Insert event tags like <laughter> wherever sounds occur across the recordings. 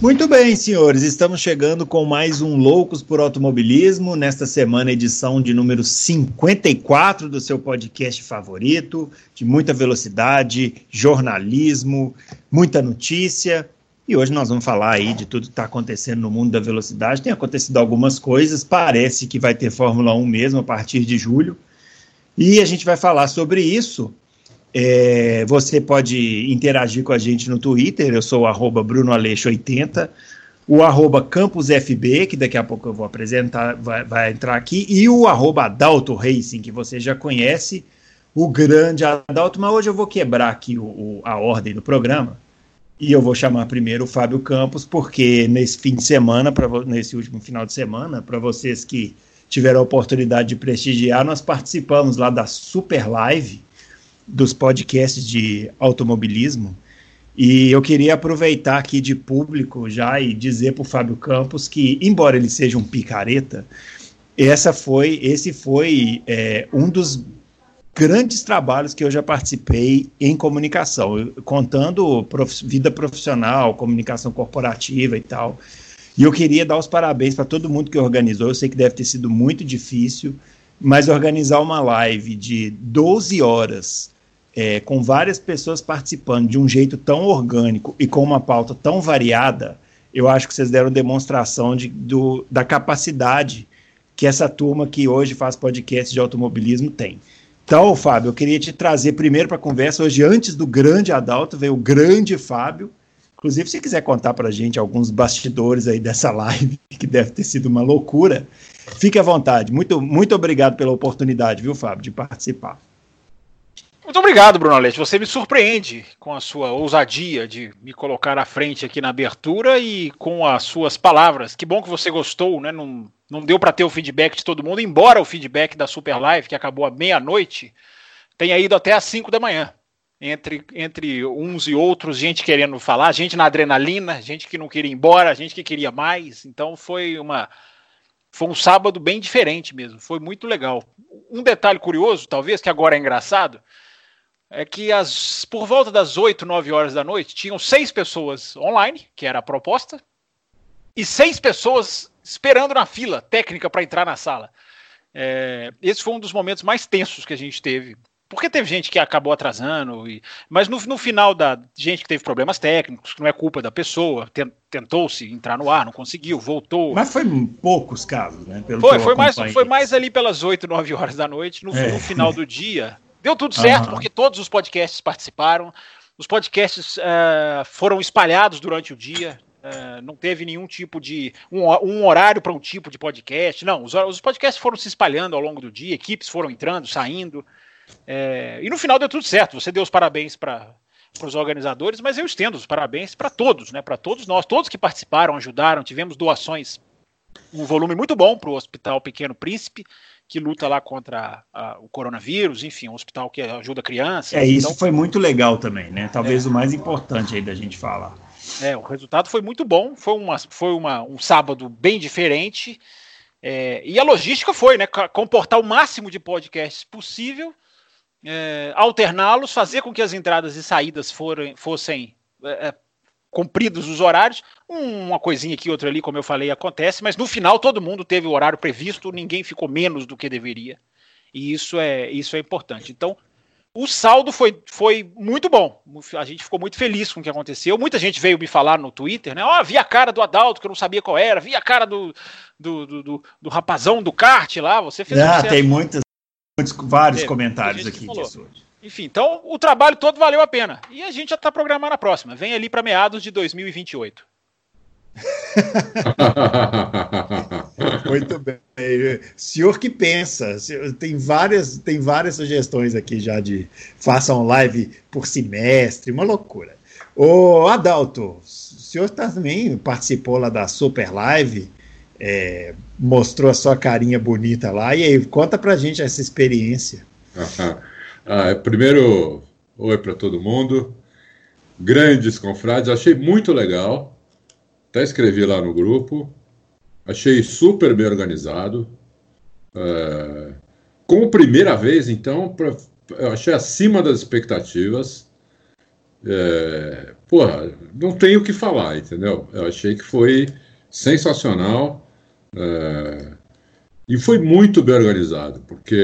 Muito bem, senhores, estamos chegando com mais um Loucos por Automobilismo, nesta semana, edição de número 54 do seu podcast favorito, de muita velocidade, jornalismo, muita notícia. E hoje nós vamos falar aí de tudo que está acontecendo no mundo da velocidade. Tem acontecido algumas coisas, parece que vai ter Fórmula 1 mesmo a partir de julho. E a gente vai falar sobre isso é, você pode interagir com a gente no Twitter, eu sou o BrunoAleixo80, o arroba CampusFB, que daqui a pouco eu vou apresentar, vai, vai entrar aqui, e o arroba Adalto Racing, que você já conhece, o grande Adalto, mas hoje eu vou quebrar aqui o, o, a ordem do programa, e eu vou chamar primeiro o Fábio Campos, porque nesse fim de semana, pra, nesse último final de semana, para vocês que tiveram a oportunidade de prestigiar, nós participamos lá da Super Live, dos podcasts de automobilismo. E eu queria aproveitar aqui de público já e dizer para o Fábio Campos que, embora ele seja um picareta, essa foi, esse foi é, um dos grandes trabalhos que eu já participei em comunicação, contando prof, vida profissional, comunicação corporativa e tal. E eu queria dar os parabéns para todo mundo que organizou. Eu sei que deve ter sido muito difícil, mas organizar uma live de 12 horas é, com várias pessoas participando de um jeito tão orgânico e com uma pauta tão variada, eu acho que vocês deram demonstração de, do, da capacidade que essa turma que hoje faz podcast de automobilismo tem. Então, Fábio, eu queria te trazer primeiro para a conversa. Hoje, antes do grande Adalto, veio o grande Fábio. Inclusive, se quiser contar para a gente alguns bastidores aí dessa <laughs> live, que deve ter sido uma loucura, fique à vontade. Muito, muito obrigado pela oportunidade, viu, Fábio, de participar. Muito obrigado, Bruno Alete. Você me surpreende com a sua ousadia de me colocar à frente aqui na abertura e com as suas palavras. Que bom que você gostou, né? Não, não deu para ter o feedback de todo mundo, embora o feedback da Super Live, que acabou à meia-noite, tenha ido até às 5 da manhã. Entre, entre uns e outros, gente querendo falar, gente na adrenalina, gente que não queria ir embora, gente que queria mais. Então foi uma. Foi um sábado bem diferente mesmo, foi muito legal. Um detalhe curioso, talvez, que agora é engraçado, é que as, por volta das 8, 9 horas da noite, tinham seis pessoas online, que era a proposta, e seis pessoas esperando na fila técnica para entrar na sala. É, esse foi um dos momentos mais tensos que a gente teve. Porque teve gente que acabou atrasando, e, mas no, no final da gente que teve problemas técnicos, que não é culpa da pessoa, tentou-se entrar no ar, não conseguiu, voltou. Mas foi poucos casos, né? foi, foi mais, foi mais ali pelas 8, 9 horas da noite, no, é. no final do dia. Deu tudo certo, uhum. porque todos os podcasts participaram. Os podcasts uh, foram espalhados durante o dia. Uh, não teve nenhum tipo de. um, um horário para um tipo de podcast. Não, os, os, podcasts foram se espalhando ao longo do dia, equipes foram entrando, saindo. É, e no final deu tudo certo. Você deu os parabéns para os organizadores, mas eu estendo os parabéns para todos, né? Para todos nós, todos que participaram, ajudaram. Tivemos doações, um volume muito bom para o Hospital Pequeno Príncipe que luta lá contra a, o coronavírus, enfim, um hospital que ajuda crianças. É, isso então, foi muito legal também, né? Talvez é, o mais importante aí da gente falar. É, o resultado foi muito bom, foi, uma, foi uma, um sábado bem diferente, é, e a logística foi, né? Comportar o máximo de podcasts possível, é, alterná-los, fazer com que as entradas e saídas forem, fossem é, é, cumpridos os horários. Uma coisinha aqui, outra ali, como eu falei, acontece, mas no final todo mundo teve o horário previsto, ninguém ficou menos do que deveria. E isso é, isso é importante. Então, o saldo foi, foi muito bom. A gente ficou muito feliz com o que aconteceu. Muita gente veio me falar no Twitter, né? Ó, oh, vi a cara do Adalto, que eu não sabia qual era, vi a cara do, do, do, do, do rapazão do kart lá. Você fez Ah, tem muitos, muitos vários comentários aqui disso hoje. Enfim, então o trabalho todo valeu a pena. E a gente já está programando a próxima. Vem ali para meados de 2028. <laughs> Muito bem. Senhor que pensa, tem várias, tem várias sugestões aqui já de façam live por semestre, uma loucura. Ô Adalto, o senhor também participou lá da Super Live, é, mostrou a sua carinha bonita lá, e aí, conta pra gente essa experiência. Ah, primeiro, oi para todo mundo. Grandes confrades, achei muito legal. Até escrevi lá no grupo. Achei super bem organizado. É, como primeira vez, então, pra, eu achei acima das expectativas. É, porra, não tenho o que falar, entendeu? Eu achei que foi sensacional. É, e foi muito bem organizado, porque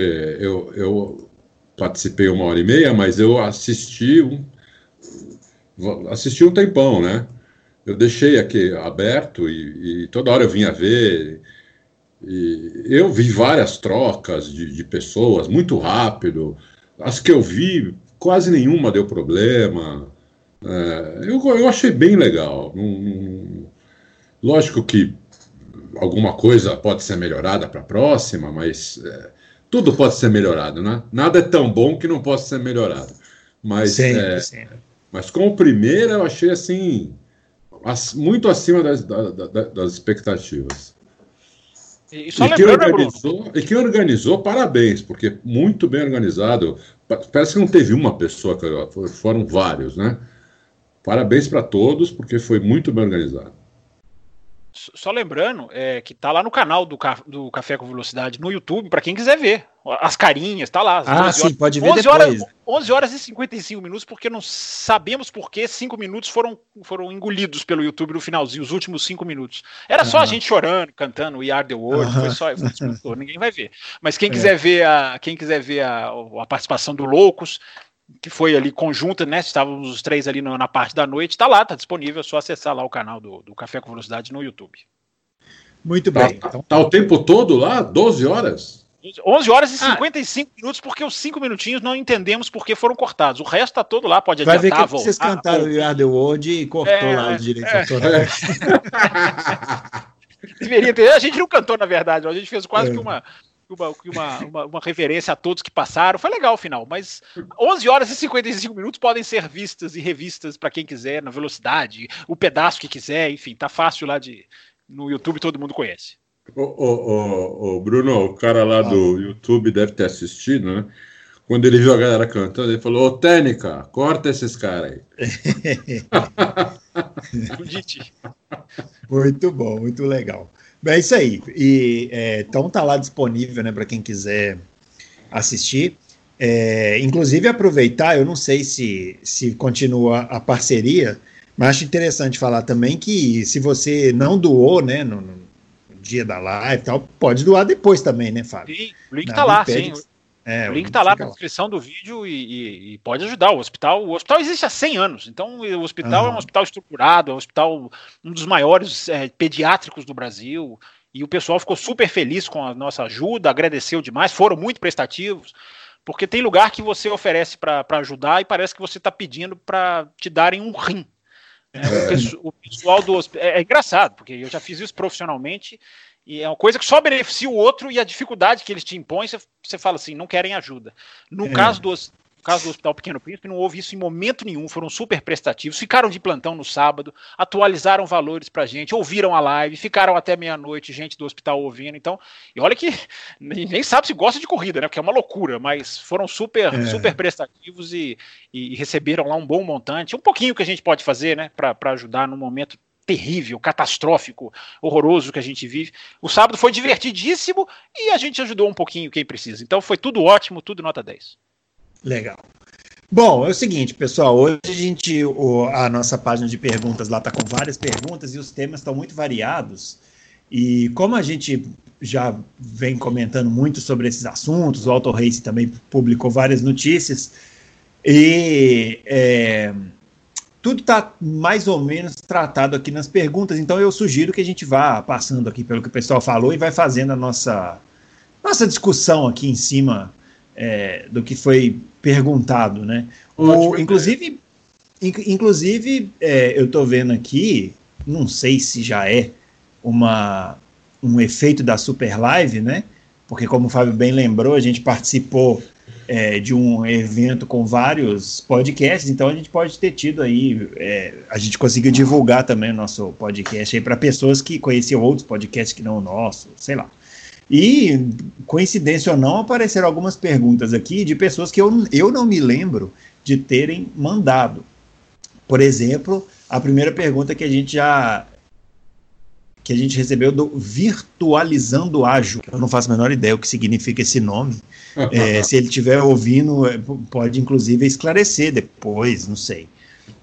eu, eu participei uma hora e meia, mas eu assisti um, assisti um tempão, né? Eu deixei aqui aberto e, e toda hora eu vinha ver. E eu vi várias trocas de, de, pessoas muito rápido. As que eu vi, quase nenhuma deu problema. É, eu, eu achei bem legal. lógico que alguma coisa pode ser melhorada para a próxima, mas é, tudo pode ser melhorado, né? Nada é tão bom que não possa ser melhorado. Mas, sim, é, sim. mas com o primeiro eu achei assim muito acima das, das, das expectativas. E, e, quem organizou, e quem organizou, parabéns, porque muito bem organizado. Parece que não teve uma pessoa, foram vários, né? Parabéns para todos, porque foi muito bem organizado. Só lembrando é, que tá lá no canal do, do Café com Velocidade no YouTube, para quem quiser ver. As carinhas, tá lá. Ah, sim, horas, pode ver 11 depois. Horas, 11 horas e 55 minutos, porque não sabemos por que 5 minutos foram, foram engolidos pelo YouTube no finalzinho, os últimos 5 minutos. Era só a gente chorando, cantando We Are The World, foi só, foi, ninguém vai ver. Mas quem <laughs> é. quiser ver a, quem quiser ver a, a participação do Loucos, que foi ali conjunta, né? Estávamos os três ali na parte da noite, está lá, está disponível, é só acessar lá o canal do, do Café com Velocidade no YouTube. Muito tá, bem. Tá, então, tá o tempo todo lá? 12 horas? 11 horas e 55 ah. minutos, porque os 5 minutinhos não entendemos porque foram cortados. O resto tá todo lá, pode adiantar. Vai ver que voltar, vocês cantaram o Yard World e cortou é, lá os direitos é. <laughs> Deveria ter. A gente não cantou, na verdade. A gente fez quase é. que uma uma, uma, uma, uma, reverência a todos que passaram. Foi legal o final, mas 11 horas e 55 minutos podem ser vistas e revistas para quem quiser, na velocidade, o pedaço que quiser, enfim, tá fácil lá de. No YouTube todo mundo conhece. Ô, ô, ô, Bruno, o cara lá ah. do YouTube deve ter assistido, né? Quando ele viu a galera cantando, ele falou: Ô, Técnica, corta esses caras aí. <laughs> <laughs> muito bom, muito legal. É isso aí. E, é, então tá lá disponível, né, para quem quiser assistir. É, inclusive aproveitar, eu não sei se, se continua a parceria, mas acho interessante falar também que se você não doou, né, no, no dia da live tal, pode doar depois também, né, Fábio? Sim, o link Nada tá lá, sim. É, o link está lá na descrição do vídeo e, e, e, pode ajudar. O hospital, o hospital existe há 100 anos, então o hospital uhum. é um hospital estruturado, é um hospital um dos maiores é, pediátricos do Brasil. E o pessoal ficou super feliz com a nossa ajuda, agradeceu demais, foram muito prestativos, porque tem lugar que você oferece para ajudar e parece que você está pedindo para te darem um rim. É, o pessoal do hospital. É, é engraçado, porque eu já fiz isso profissionalmente e é uma coisa que só beneficia o outro e a dificuldade que eles te impõem, você, você fala assim, não querem ajuda. No é. caso do, no caso do Hospital Pequeno Príncipe, não houve isso em momento nenhum, foram super prestativos, ficaram de plantão no sábado, atualizaram valores pra gente, ouviram a live, ficaram até meia-noite, gente do hospital ouvindo, então, e olha que <laughs> nem sabe se gosta de corrida, né, porque é uma loucura, mas foram super, é. super prestativos e, e, receberam lá um bom montante, um pouquinho que a gente pode fazer, né, para ajudar no momento terrível, catastrófico, horroroso que a gente vive. O sábado foi divertidíssimo e a gente ajudou um pouquinho quem precisa. Então foi tudo ótimo, tudo nota 10. Legal. Bom, é o seguinte, pessoal. Hoje a gente, o, a nossa página de perguntas lá está com várias perguntas e os temas estão muito variados. E como a gente já vem comentando muito sobre esses assuntos, o Auto Race também publicou várias notícias. E é, tudo está mais ou menos tratado aqui nas perguntas, então eu sugiro que a gente vá passando aqui pelo que o pessoal falou e vai fazendo a nossa, nossa discussão aqui em cima é, do que foi perguntado, né? O, inclusive, inclusive é, eu estou vendo aqui, não sei se já é uma, um efeito da Super Live, né? Porque como o Fábio bem lembrou, a gente participou é, de um evento com vários podcasts, então a gente pode ter tido aí, é, a gente conseguiu divulgar também o nosso podcast aí para pessoas que conheciam outros podcasts que não o nosso, sei lá. E, coincidência ou não, apareceram algumas perguntas aqui de pessoas que eu, eu não me lembro de terem mandado. Por exemplo, a primeira pergunta que a gente já que a gente recebeu do Virtualizando Ágil. Eu não faço a menor ideia o que significa esse nome. É, se ele estiver ouvindo, é, pode inclusive esclarecer depois, não sei.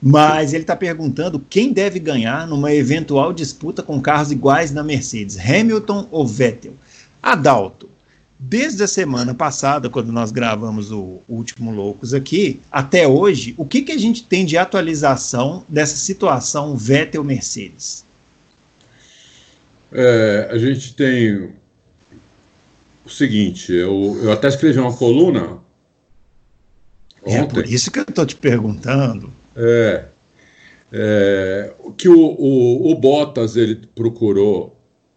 Mas ele está perguntando quem deve ganhar numa eventual disputa com carros iguais na Mercedes, Hamilton ou Vettel. Adalto, desde a semana passada, quando nós gravamos o último Loucos aqui, até hoje, o que, que a gente tem de atualização dessa situação Vettel-Mercedes? É, a gente tem o seguinte, eu, eu até escrevi uma coluna. Ontem, é por isso que eu estou te perguntando. É, é, que o, o, o, Bottas ele procurou,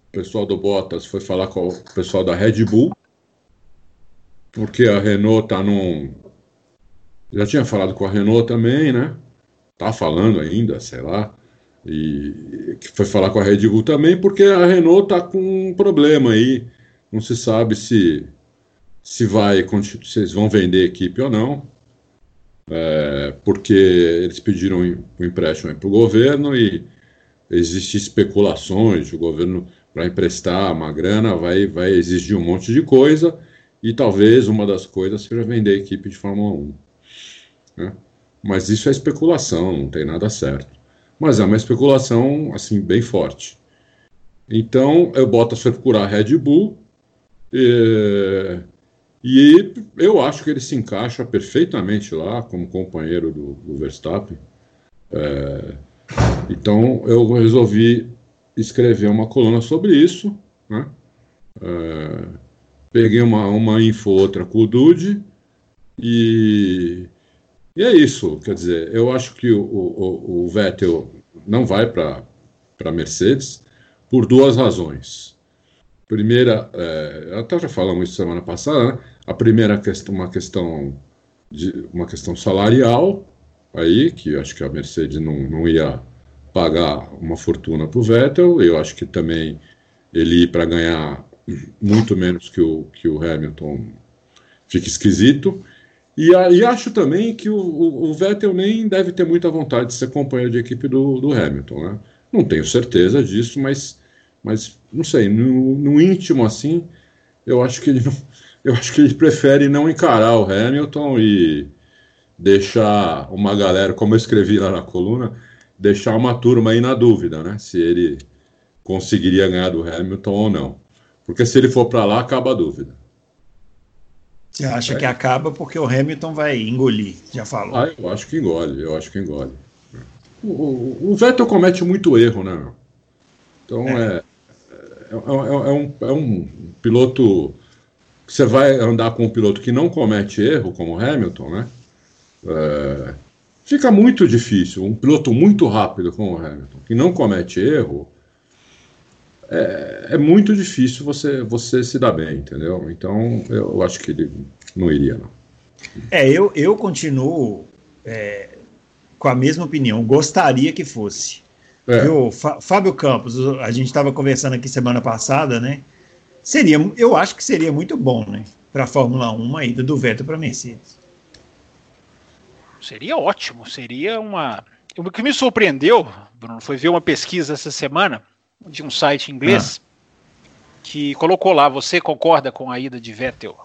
o pessoal do Bottas foi falar com o pessoal da Red Bull, porque a Renault está num. Já tinha falado com a Renault também, né? Tá falando ainda, sei lá e que foi falar com a Red Bull também, porque a Renault está com um problema aí. Não se sabe se se vai eles vão vender equipe ou não, é, porque eles pediram o um empréstimo para o governo e existem especulações, o governo para emprestar uma grana vai, vai exigir um monte de coisa e talvez uma das coisas seja vender a equipe de Fórmula 1. Né? Mas isso é especulação, não tem nada certo mas é uma especulação assim bem forte. Então eu boto a procurar a Red Bull e, e, eu acho que ele se encaixa perfeitamente lá como companheiro do, do Verstappen. É, então eu resolvi escrever uma coluna sobre isso, né? É, peguei uma, uma info outra com o Dude e e é isso, quer dizer, eu acho que o, o, o Vettel não vai para a Mercedes por duas razões. Primeira, é, até já falamos isso semana passada, né? a primeira questão, uma questão de uma questão salarial aí que eu acho que a Mercedes não, não ia pagar uma fortuna para o Vettel. Eu acho que também ele ir para ganhar muito menos que o que o Hamilton fica esquisito. E, acho também que o, o, Vettel nem deve ter muita vontade de ser companheiro de equipe do, do Hamilton. Né? Não tenho certeza disso, mas, mas não sei, no, no íntimo assim, eu acho que ele não, eu acho que ele prefere não encarar o Hamilton e deixar uma galera, como eu escrevi lá na coluna, deixar uma turma aí na dúvida, né? Se ele conseguiria ganhar do Hamilton ou não. Porque se ele for para lá, acaba a dúvida. Você acha é. que acaba porque o Hamilton vai engolir, já falou. Ah, eu acho que engole, eu acho que engole. O, o, o Vettel comete muito erro, né? Então é. É, é, é, um, é um piloto. Você vai andar com um piloto que não comete erro, como o Hamilton, né? É, fica muito difícil. Um piloto muito rápido como o Hamilton, que não comete erro, é, é, muito difícil você, você se dar bem, entendeu? Então eu acho que ele não iria, não. É, eu, eu continuo é, com a mesma opinião, gostaria que fosse. É. Viu? Fábio Campos, a gente estava conversando aqui semana passada, né? Seria, eu acho que seria muito bom, né? Para a Fórmula 1 uma ida do Vettel para Mercedes. Seria ótimo, seria uma. O que me surpreendeu, Bruno, foi ver uma pesquisa essa semana de um site inglês ah. que colocou lá: você concorda com a ida de Vettel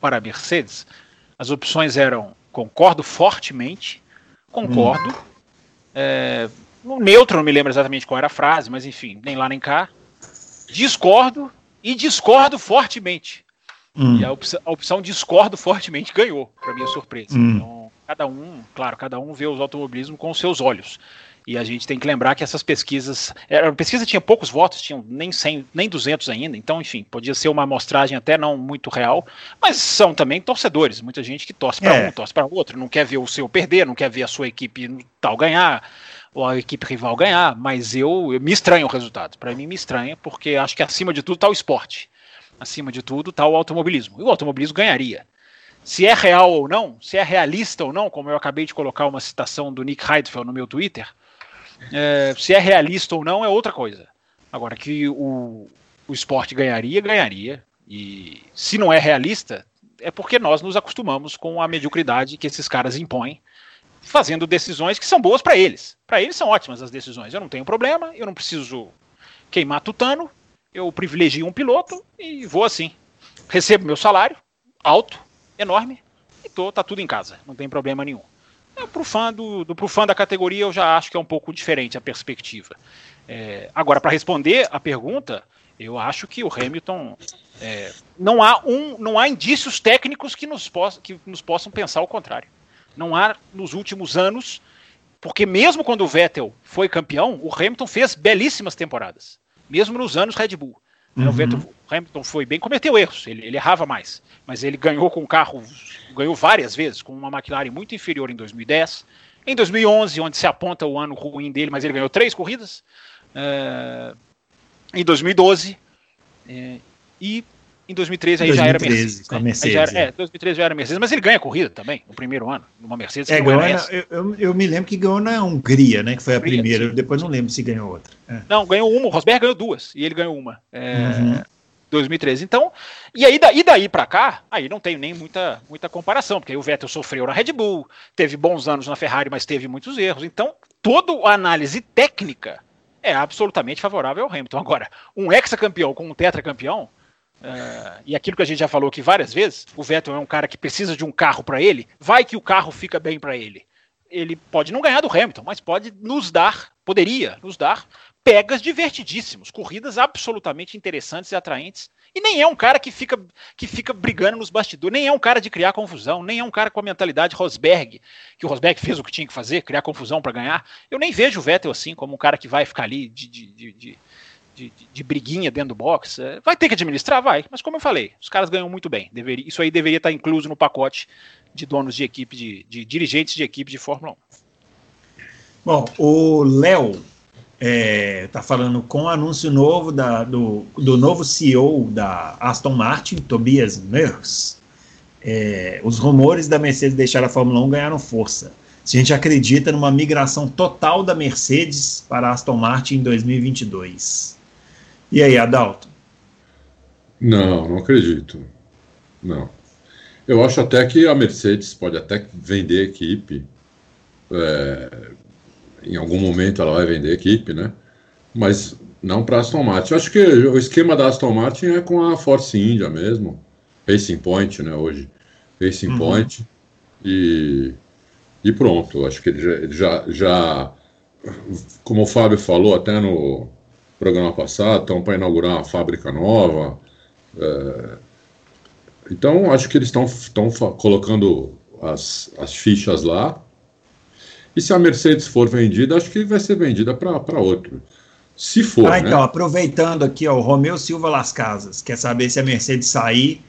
para a Mercedes? As opções eram concordo fortemente, concordo. Hum. É, no neutro, não me lembro exatamente qual era a frase, mas enfim, nem lá nem cá. Discordo e discordo fortemente. Hum. E a opção, a opção, discordo fortemente ganhou, para minha surpresa. Hum. Então, cada um, claro, cada um vê os automobilismo com os seus olhos. E a gente tem que lembrar que essas pesquisas. A pesquisa tinha poucos votos, tinham nem 100, nem 200 ainda, então, enfim, podia ser uma amostragem até não muito real, mas são também torcedores. Muita gente que torce para é. um, torce para outro, não quer ver o seu perder, não quer ver a sua equipe tal ganhar, ou a equipe rival ganhar, mas eu, eu me estranho o resultado. Para mim, me estranha, porque acho que acima de tudo está o esporte. Acima de tudo está o automobilismo. E o automobilismo ganharia. Se é real ou não, se é realista ou não, como eu acabei de colocar uma citação do Nick Heidfeld no meu Twitter, é, se é realista ou não é outra coisa. Agora, que o, o esporte ganharia, ganharia. E se não é realista, é porque nós nos acostumamos com a mediocridade que esses caras impõem, fazendo decisões que são boas para eles. Para eles são ótimas as decisões. Eu não tenho problema, eu não preciso queimar tutano, eu privilegio um piloto e vou assim. Recebo meu salário alto, enorme, e tô, tá tudo em casa, não tem problema nenhum. É, pro, fã do, do, pro fã da categoria, eu já acho que é um pouco diferente a perspectiva. É, agora, para responder a pergunta, eu acho que o Hamilton. É, não, há um, não há indícios técnicos que nos, poss que nos possam pensar o contrário. Não há nos últimos anos, porque mesmo quando o Vettel foi campeão, o Hamilton fez belíssimas temporadas. Mesmo nos anos Red Bull. Uhum. O, Vettel, Hamilton foi bem, cometeu erros, ele, ele errava mais, mas ele ganhou com o carro, ganhou várias vezes, com uma McLaren muito inferior em 2010. Em 2011, onde se aponta o ano ruim dele, mas ele ganhou três corridas. Uh, em 2012 é, e em 2013 aí 2013, já era Mercedes. Com a Mercedes né? já era, é, 2013 já era Mercedes, mas ele ganha corrida também, no primeiro ano, numa Mercedes. É, ganhou na, eu, eu, eu, me lembro que ganhou na Hungria, né? Que foi a Hungria, primeira. Sim. Depois não lembro se ganhou outra. É. Não, ganhou uma. O Rosberg ganhou duas e ele ganhou uma. É, uhum. 2013. Então, e aí daí, daí para cá, aí não tenho nem muita, muita comparação, porque o Vettel sofreu na Red Bull, teve bons anos na Ferrari, mas teve muitos erros. Então, toda a análise técnica é absolutamente favorável ao Hamilton. Agora, um ex-campeão com um tetracampeão, uh, e aquilo que a gente já falou aqui várias vezes, o Vettel é um cara que precisa de um carro para ele, vai que o carro fica bem para ele. Ele pode não ganhar do Hamilton, mas pode nos dar, poderia nos dar pegas divertidíssimos, corridas absolutamente interessantes e atraentes. E nem é um cara que fica, que fica brigando nos bastidores, nem é um cara de criar confusão, nem é um cara com a mentalidade Rosberg, que o Rosberg fez o que tinha que fazer, criar confusão para ganhar. Eu nem vejo o Vettel assim, como um cara que vai ficar ali de, de, de, de de, de, briguinha dentro do box. É, vai ter que administrar? Vai. Mas como eu falei, os caras ganham muito bem. Deveria, isso aí deveria estar incluso no pacote de donos de equipe, de, de dirigentes de equipe de Fórmula 1. Bom, o Léo é, tá falando com o anúncio novo da, do, do novo CEO da Aston Martin, Tobias Mers. É, os rumores da Mercedes deixar a Fórmula 1 ganharam força. Se a gente acredita numa migração total da Mercedes para a Aston Martin em 2022. E aí, Adalto? Não, não acredito. Não. Eu acho até que a Mercedes pode até vender equipe. É, em algum momento ela vai vender equipe, né? Mas não para a Aston Martin. Eu acho que o esquema da Aston Martin é com a Force India mesmo, Racing Point, né? Hoje, Racing uhum. Point e e pronto. Acho que ele já, já, já, como o Fábio falou até no programa passado, estão para inaugurar uma fábrica nova. É, então, acho que eles estão colocando as, as fichas lá e se a Mercedes for vendida, acho que vai ser vendida para outro. Se for. Ah, né? então, aproveitando aqui, ó, o Romeu Silva Las Casas quer saber se a Mercedes sair,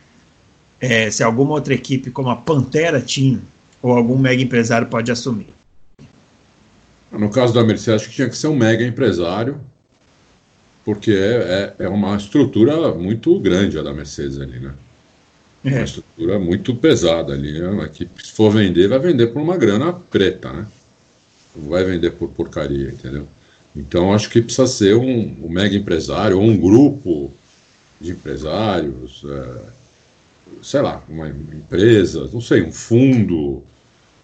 é, se alguma outra equipe, como a Pantera Team ou algum mega empresário pode assumir. No caso da Mercedes, acho que tinha que ser um mega empresário, porque é, é, é uma estrutura muito grande a da Mercedes ali, né? É. Uma estrutura muito pesada ali. Né? Que, se for vender, vai vender por uma grana preta, né? vai vender por porcaria, entendeu? Então acho que precisa ser um, um mega empresário ou um grupo de empresários, é, sei lá, uma empresa, não sei, um fundo.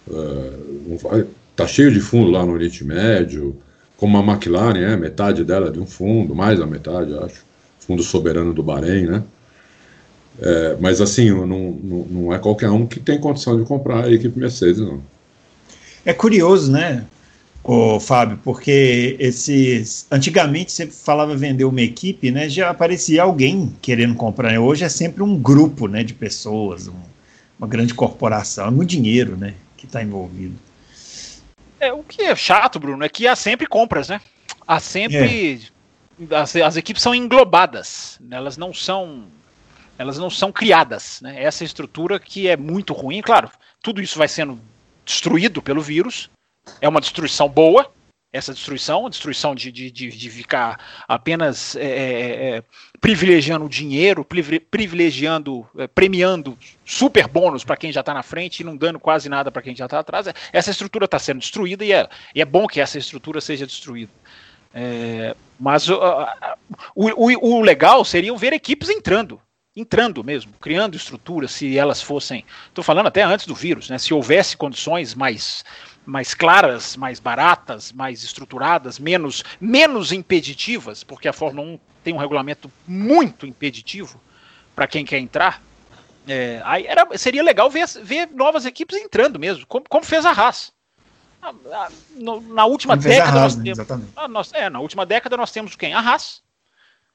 É, um, tá cheio de fundo lá no Oriente Médio, como a McLaren é, metade dela é de um fundo, mais da metade, acho. Fundo soberano do Bahrein, né? É, mas assim, não, não, não é qualquer um que tem condição de comprar a equipe Mercedes, não. É curioso, né? Ô, Fábio, porque esses. Antigamente sempre falava vender uma equipe, né? Já aparecia alguém querendo comprar. Hoje é sempre um grupo né, de pessoas, um, uma grande corporação, é muito dinheiro né, que está envolvido. É, o que é chato, Bruno, é que há sempre compras, né? Há sempre. É. As, as equipes são englobadas, né? elas não são. Elas não são criadas. Né? Essa estrutura que é muito ruim, claro, tudo isso vai sendo destruído pelo vírus, é uma destruição boa, essa destruição, a destruição de, de, de, ficar apenas é, é, é privilegiando o dinheiro, privilegiando, é, premiando super bônus para quem já está na frente e não dando quase nada para quem já está atrás. Essa estrutura está sendo destruída e é, e é bom que essa estrutura seja destruída. É, mas o, o, o, legal seria ver equipes entrando entrando mesmo, criando estruturas, se elas fossem. Estou falando até antes do vírus, né? Se houvesse condições mais mais claras, mais baratas, mais estruturadas, menos, menos impeditivas, porque a Fórmula 1 tem um regulamento muito impeditivo para quem quer entrar. É, aí era, seria legal ver, ver novas equipes entrando mesmo, como, como fez a Haas. Na, na, na última como década Haas, nós temos, ah, nós, é, na última década nós temos quem? A Haas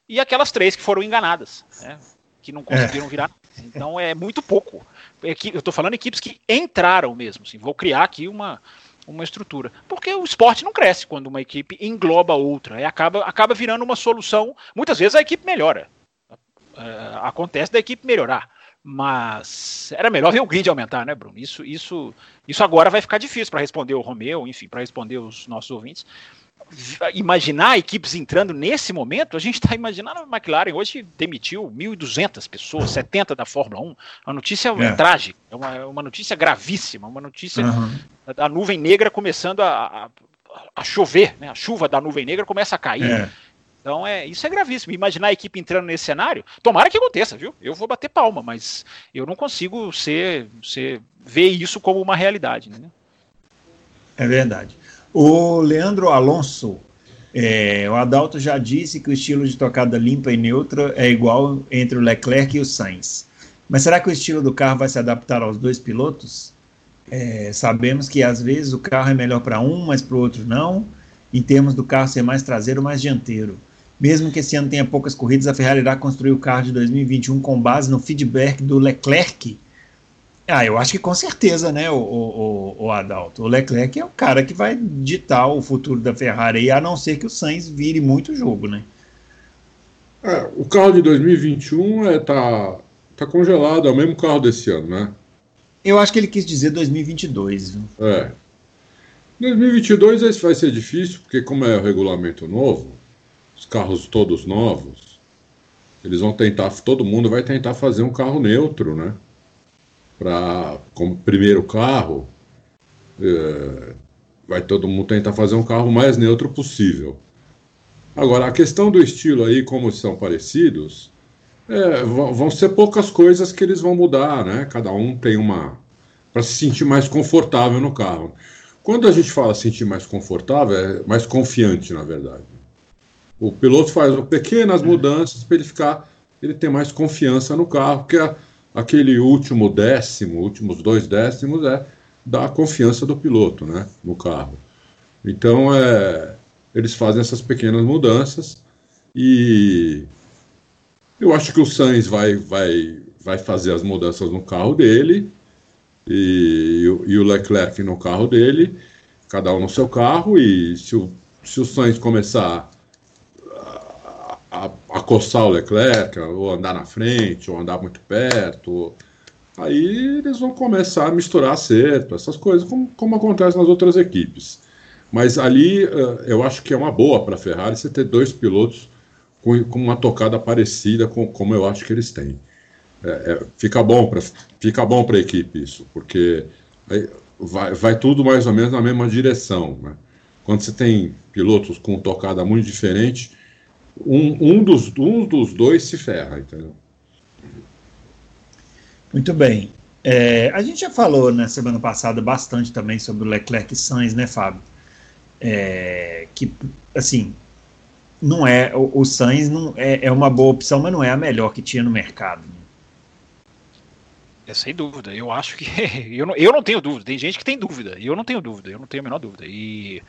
e aquelas três que foram enganadas, né, que não conseguiram é. virar. Então é muito pouco. Eu estou falando equipes que entraram mesmo. Assim, vou criar aqui uma, uma estrutura. Porque o esporte não cresce quando uma equipe engloba outra. E acaba, acaba virando uma solução. Muitas vezes a equipe melhora. É, acontece da equipe melhorar. Mas era melhor ver o grid aumentar, né, Bruno? Isso, isso, isso agora vai ficar difícil para responder o Romeu, enfim, para responder os nossos ouvintes imaginar equipes entrando nesse momento, a gente está imaginando a McLaren hoje demitiu 1.200 pessoas, 70 da Fórmula 1. A notícia é, é. trágica, é uma, é uma, notícia gravíssima, uma notícia uhum. da nuvem negra começando a, a, a, chover, né? a chuva da nuvem negra começa a cair. É. Então é isso é gravíssimo. Imaginar a equipe entrando nesse cenário, tomara que aconteça, viu? Eu vou bater palma, mas eu não consigo ser, ser ver isso como uma realidade. Né? É verdade. O Leandro Alonso, é, o Adalto já disse que o estilo de tocada limpa e neutra é igual entre o Leclerc e o Sainz. Mas será que o estilo do carro vai se adaptar aos dois pilotos? É, sabemos que às vezes o carro é melhor para um, mas para o outro não, em termos do carro ser mais traseiro ou mais dianteiro. Mesmo que esse ano tenha poucas corridas, a Ferrari irá construir o carro de 2021 com base no feedback do Leclerc ah, eu acho que com certeza, né, o, o, o, Adalto. O Leclerc é o cara que vai ditar o futuro da Ferrari, a não ser que o Sainz vire muito jogo, né? É, o carro de 2021 é, tá, tá congelado, é o mesmo carro desse ano, né? Eu acho que ele quis dizer 2022. Viu? É. 2022 esse vai ser difícil, porque como é o regulamento novo, os carros todos novos, eles vão tentar, todo mundo vai tentar fazer um carro neutro, né? Para como primeiro carro, é, vai todo mundo tentar fazer um carro mais neutro possível. Agora, a questão do estilo aí, como são parecidos, é, vão ser poucas coisas que eles vão mudar, né? Cada um tem uma. para se sentir mais confortável no carro. Quando a gente fala sentir mais confortável, é mais confiante, na verdade. O piloto faz pequenas mudanças para ele ficar, ele ter mais confiança no carro, porque a, aquele último décimo, últimos dois décimos, é da confiança do piloto né, no carro. Então, é, eles fazem essas pequenas mudanças e eu acho que o Sainz vai, vai, vai fazer as mudanças no carro dele e, e o Leclerc no carro dele, cada um no seu carro, e se o, se o Sainz começar a, a coçar o Leclerc, ou andar na frente, ou andar muito perto. Aí eles vão começar a misturar acerto, essas coisas, como, como acontece nas outras equipes. Mas ali eh, eu acho que é uma boa para a Ferrari você ter dois pilotos com, com, uma tocada parecida com como eu acho que eles têm. É, é, fica bom para fica bom para a equipe isso, porque vai, vai tudo mais ou menos na mesma direção. Né? Quando você tem pilotos com tocada muito diferente, um, um, dos, um dos dois se ferra, entendeu? Muito bem. É, a gente já falou na semana passada bastante também sobre o Leclerc e Sainz, né, Fábio? É, que, assim, não é, o, o Sainz não é, é, uma boa opção, mas não é a melhor que tinha no mercado. Né? É, sem dúvida. Eu acho que. <laughs> eu, não, eu não tenho dúvida. Tem gente que tem dúvida. Eu não tenho dúvida. Eu não tenho a menor dúvida. E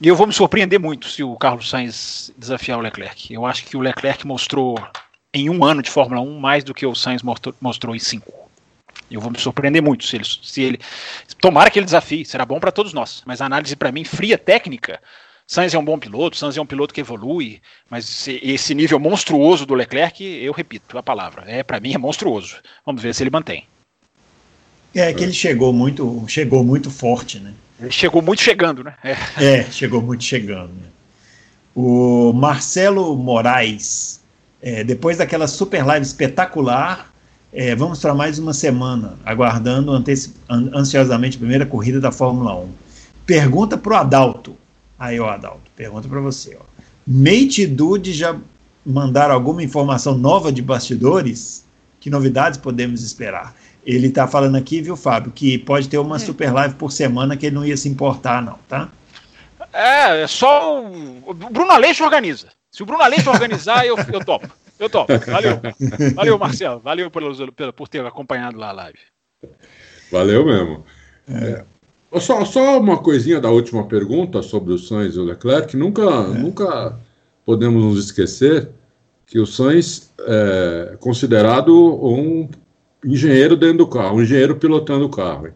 e eu vou me surpreender muito se o Carlos Sainz desafiar o Leclerc. Eu acho que o Leclerc mostrou em um ano de Fórmula 1 mais do que o Sainz mostrou, em cinco. Eu vou me surpreender muito se ele, se ele. Tomara que ele desafie, será bom para todos nós. Mas a análise para mim fria técnica. Sainz é um bom piloto, Sainz é um piloto que evolui, mas esse nível monstruoso do Leclerc, eu repito a palavra, é para mim é monstruoso. Vamos ver se ele mantém. É que ele chegou muito, chegou muito forte, né? Chegou muito chegando, né? É, é chegou muito chegando. Né? O Marcelo Moraes, é, depois daquela super live espetacular, é, vamos para mais uma semana, aguardando ansiosamente a primeira corrida da Fórmula 1. Pergunta para o Adalto. Aí, ó, Adalto, pergunta para você. Ó. Mate e Dude já mandaram alguma informação nova de bastidores? Que novidades podemos esperar? Ele está falando aqui, viu, Fábio, que pode ter uma é. super live por semana que ele não ia se importar, não, tá? É, é só o Bruno Aleixo organiza. Se o Bruno Aleixo organizar, eu, eu topo. Eu topo. Valeu. Valeu, Marcelo. Valeu por, por ter acompanhado lá a live. Valeu mesmo. É. Só, só uma coisinha da última pergunta sobre o Sainz e o Leclerc. Nunca, é. nunca podemos nos esquecer que o Sainz é considerado um engenheiro dentro do carro, um engenheiro pilotando o carro. Hein?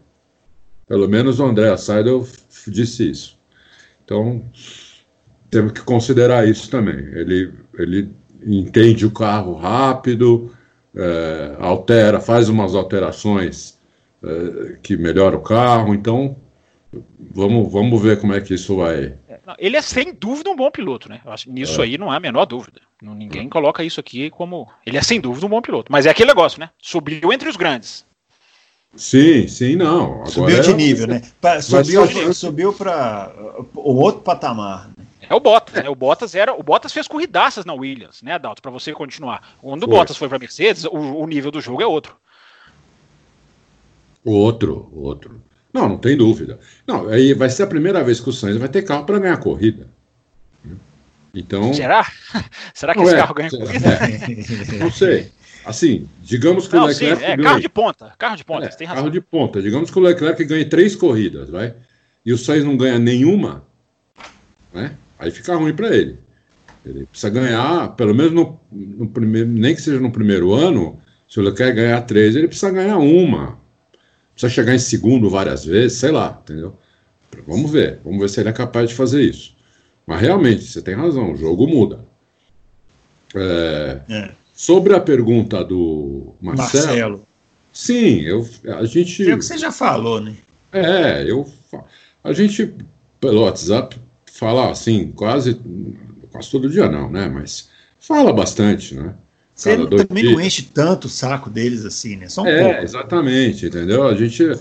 Pelo menos o André Seidel disse isso. Então, temos que considerar isso também. Ele, ele entende o carro rápido, é, altera, faz umas alterações é, que melhora o carro. Então, vamos, vamos ver como é que isso vai. É, ele é sem dúvida um bom piloto, né? Nisso é. aí não há a menor dúvida. Ninguém coloca isso aqui como. Ele é sem dúvida um bom piloto. Mas é aquele negócio, né? Subiu entre os grandes. Sim, sim, não. Agora subiu de é nível, né? Subiu, subiu para o outro patamar. Né? É o Bottas, né? O Bottas era, o Bottas fez corridaças na Williams, né, Adalto, para você continuar. Quando o Bottas foi para Mercedes, o, o, nível do jogo é outro. Outro, outro. Não, não tem dúvida. Não, aí vai ser a primeira vez que o Sainz vai ter carro para ganhar corrida. Então. Será? <laughs> Será que esse é, carro ganha corrida? É, não sei. Assim, digamos que não, o Leclerc. Sim, é, ganhe, carro de ponta. Carro de ponta, é, tem razão. Carro de ponta. Digamos que o Leclerc ganhe três corridas, vai? E o Sainz não ganha nenhuma, né? Aí fica ruim para ele. Ele precisa ganhar, pelo menos no, no, primeiro, nem que seja no primeiro ano, se ele quer ganhar três, ele precisa ganhar uma. Precisa chegar em segundo várias vezes, sei lá, entendeu? Vamos ver, vamos ver se ele é capaz de fazer isso. Mas realmente, você tem razão, o jogo muda. É, é. Sobre a pergunta do Marcelo, Marcelo. Sim, eu, a gente. É o que você já falou, né? É, eu. A gente, pelo WhatsApp, fala assim, quase, quase todo dia não, né? Mas fala bastante, né? Você também dias. não enche tanto o saco deles assim, né? Só um é, pouco. exatamente, entendeu? A gente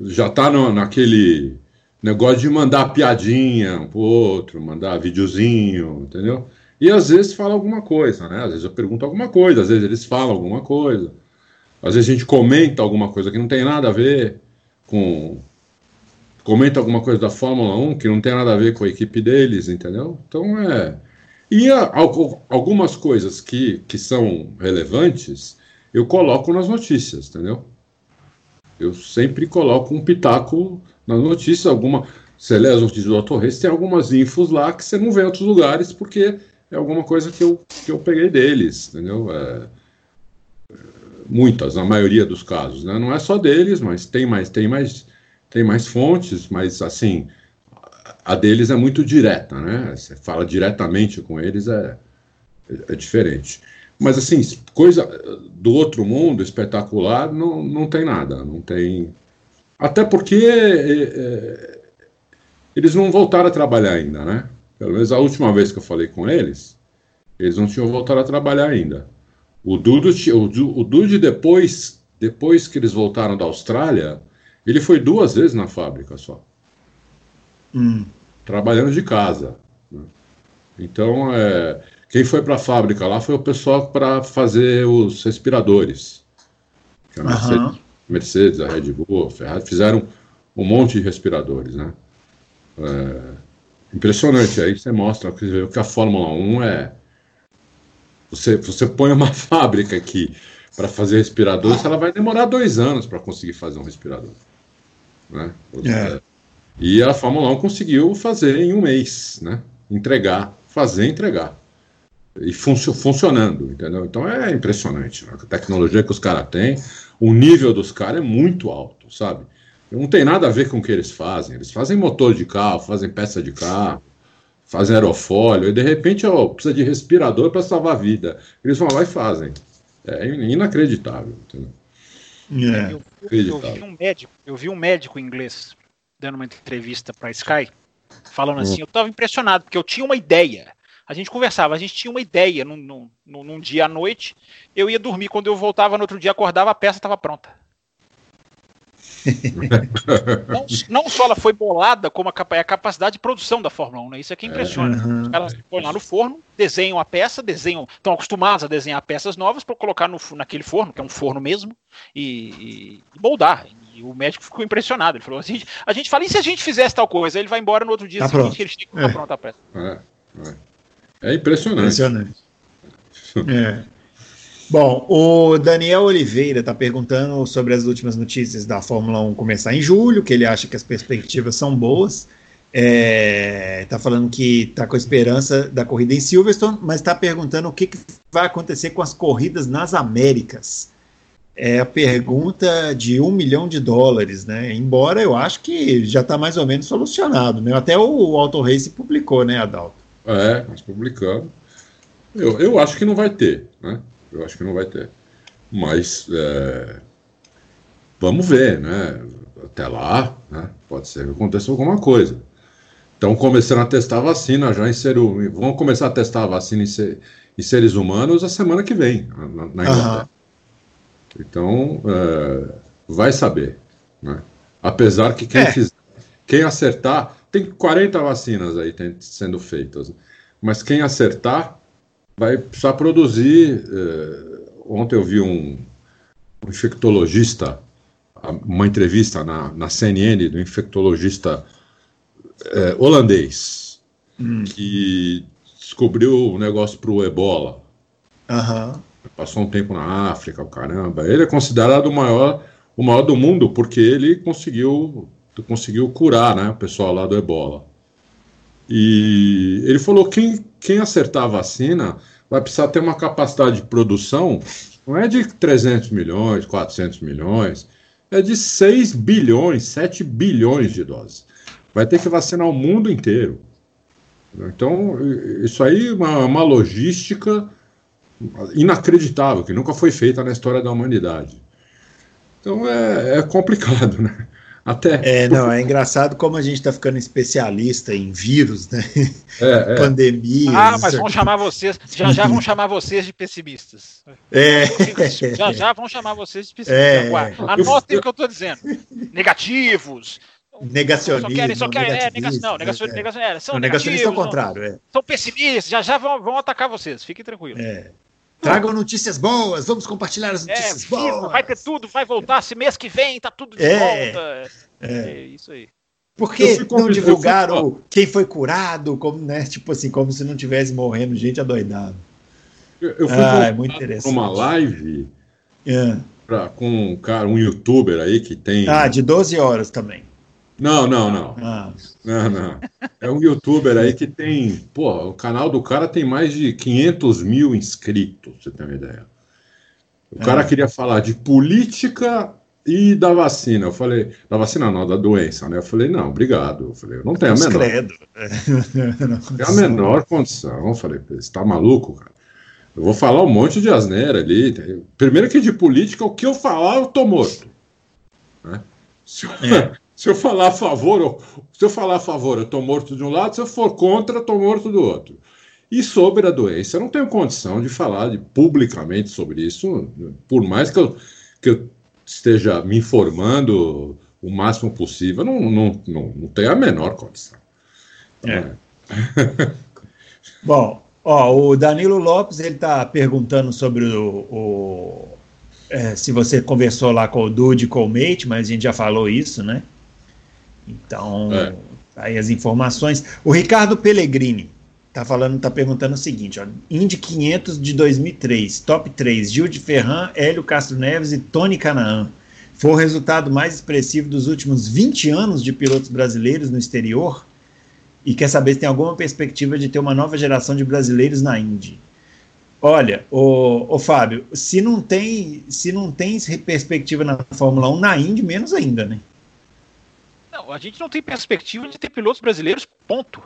já tá no, naquele negócio de mandar piadinha um pro outro, mandar videozinho, entendeu? E às vezes fala alguma coisa, né? Às vezes eu pergunto alguma coisa, às vezes eles falam alguma coisa. Às vezes a gente comenta alguma coisa que não tem nada a ver com, comenta alguma coisa da Fórmula 1 que não tem nada a ver com a equipe deles, entendeu? Então é. E a, algumas coisas que, que são relevantes, eu coloco nas notícias, entendeu? Eu sempre coloco um pitaco nas notícias, alguma. Você lê as notícias do Race, tem algumas infos lá que você não vê em outros lugares, porque é alguma coisa que eu, que eu peguei deles, entendeu? É, muitas, na maioria dos casos, né? Não é só deles, mas tem mais, tem mais tem mais fontes, mas assim, a deles é muito direta, né? Você fala diretamente com eles, é, é diferente. Mas assim, coisa do outro mundo espetacular não, não tem nada, não tem. Até porque é, é, eles não voltaram a trabalhar ainda, né? Pelo menos a última vez que eu falei com eles, eles não tinham voltado a trabalhar ainda. O Dudu, o, o Dudu depois, depois que eles voltaram da Austrália, ele foi duas vezes na fábrica só. Hum. Trabalhando de casa. Né? Então, é, quem foi para a fábrica lá foi o pessoal para fazer os respiradores. A Mercedes, uhum. Mercedes, a Red Bull, a Ferrari fizeram um monte de respiradores, né? É, impressionante. Aí você mostra que, que a Fórmula 1 é. Você, você põe uma <laughs> fábrica aqui para fazer respiradores, ela vai demorar dois anos para conseguir fazer um respirador. Né? É. E a Fórmula 1 conseguiu fazer em um mês, né? Entregar, fazer entregar. E funcio funcionando, entendeu? Então é impressionante. Né? A tecnologia que os caras têm, o nível dos caras é muito alto, sabe? Não tem nada a ver com o que eles fazem. Eles fazem motor de carro, fazem peça de carro, fazem aerofólio, e de repente ó, precisa de respirador para salvar a vida. Eles vão lá e fazem. É inacreditável, entendeu? É. Eu, eu, vi um médico, eu vi um médico inglês dando uma entrevista para Sky, falando assim, eu estava impressionado, porque eu tinha uma ideia. A gente conversava, a gente tinha uma ideia num, num, num dia à noite, eu ia dormir, quando eu voltava no outro dia, acordava, a peça estava pronta. <laughs> não, não, só ela foi bolada, como a, é a, capacidade de produção da Fórmula 1, né? Isso é que impressiona. Uhum. Os caras põem lá no forno, desenham a peça, desenham, estão acostumados a desenhar peças novas para colocar no, naquele forno, que é um forno mesmo, e, e, e moldar. E o médico ficou impressionado. Ele falou assim: a gente fala, e se a gente fizesse tal coisa? Ele vai embora no outro dia tá seguinte pronto. que eles têm que é. pronta a peça. É, é. é impressionante. Impressionante. é. Bom, o Daniel Oliveira está perguntando sobre as últimas notícias da Fórmula 1 começar em julho, que ele acha que as perspectivas são boas. Está é, tá falando que está com a esperança da corrida em Silverstone, mas está perguntando o que, que, vai acontecer com as corridas nas Américas. É a pergunta de um milhão de dólares, né? Embora eu acho que já está mais ou menos solucionado, né? Até o Auto Race publicou, né, Adalto? É, nós publicamos. Eu, eu acho que não vai ter, né? Eu acho que não vai ter. Mas é, vamos ver, né? Até lá, né? Pode ser que aconteça alguma coisa. Então, começando a testar a vacina já em ser Vão começar a testar a vacina em, ser, em seres humanos a semana que vem, na, na Inglaterra. Uhum. Então, é, vai saber. Né? Apesar que quem, é. fizer, quem acertar. Tem 40 vacinas aí sendo feitas. Mas quem acertar vai precisar produzir. Eh, ontem eu vi um, um, infectologista, uma entrevista na, na CNN do infectologista eh, holandês, hum. que descobriu o negócio para o ebola. Uhum. Passou um tempo na África, o caramba. Ele é considerado o maior, o maior do mundo porque ele conseguiu, conseguiu curar né, o pessoal lá do ebola. E ele falou quem quem acertar a vacina vai precisar ter uma capacidade de produção, não é de 300 milhões, 400 milhões, é de 6 bilhões, 7 bilhões de doses. Vai ter que vacinar o mundo inteiro. Então, isso aí é uma, uma logística inacreditável, que nunca foi feita na história da humanidade. Então é, é complicado, né? Até. É, não, é engraçado como a gente está ficando especialista em vírus, né? É, <laughs> é. Pandemia. Ah, mas vão chamar vocês, já já vão chamar vocês de pessimistas. É. <laughs> Já já vão chamar vocês de pessimistas. É. Anotem o que eu estou dizendo. Negativos. Negacionismo. Só querem, só querem, é, negação, não, é. é, são negacionistas ao contrário. É. São pessimistas, já já vão, vão atacar vocês, fiquem tranquilos. É. Tragam notícias boas, vamos compartilhar as é, notícias é, boas. Vai ter tudo, vai voltar. Se mês que vem tá tudo de é, volta. É. é isso aí. Por que não divulgaram fui... quem foi curado, como, né? Tipo assim, como se não tivesse morrendo gente adoidada. Eu, eu fui ah, é muito interessante. uma live é. pra, com um cara, um youtuber aí que tem. Ah, de 12 horas também. Não, não, não. Ah. Não, não. É um youtuber aí que tem. Pô, o canal do cara tem mais de 500 mil inscritos, você tem uma ideia. O é. cara queria falar de política e da vacina. Eu falei, da vacina não, da doença, né? Eu falei, não, obrigado. Eu falei, eu não tenho a menor. Credo. não tenho a menor condição. Eu falei, você tá maluco, cara? Eu vou falar um monte de asneira ali. Primeiro que de política, o que eu falar, eu tô morto. Né? Se, é. Se eu falar a favor, se eu falar a favor, eu estou morto de um lado, se eu for contra, eu estou morto do outro. E sobre a doença, eu não tenho condição de falar de, publicamente sobre isso, por mais que eu, que eu esteja me informando o máximo possível, não, não, não, não tenho a menor condição. É. é. <laughs> Bom, ó, o Danilo Lopes ele está perguntando sobre o, o é, se você conversou lá com o Dude, com o Mate, mas a gente já falou isso, né? Então, é. aí as informações. O Ricardo Pellegrini tá falando, tá perguntando o seguinte, ó, Indy 500 de 2003, top 3, Gil de Ferran, Hélio Castro Neves e Tony Canaan. Foi o resultado mais expressivo dos últimos 20 anos de pilotos brasileiros no exterior e quer saber se tem alguma perspectiva de ter uma nova geração de brasileiros na Indy. Olha, o, o Fábio, se não tem, se não tem perspectiva na Fórmula 1 na Indy, menos ainda, né? Não, a gente não tem perspectiva de ter pilotos brasileiros, ponto.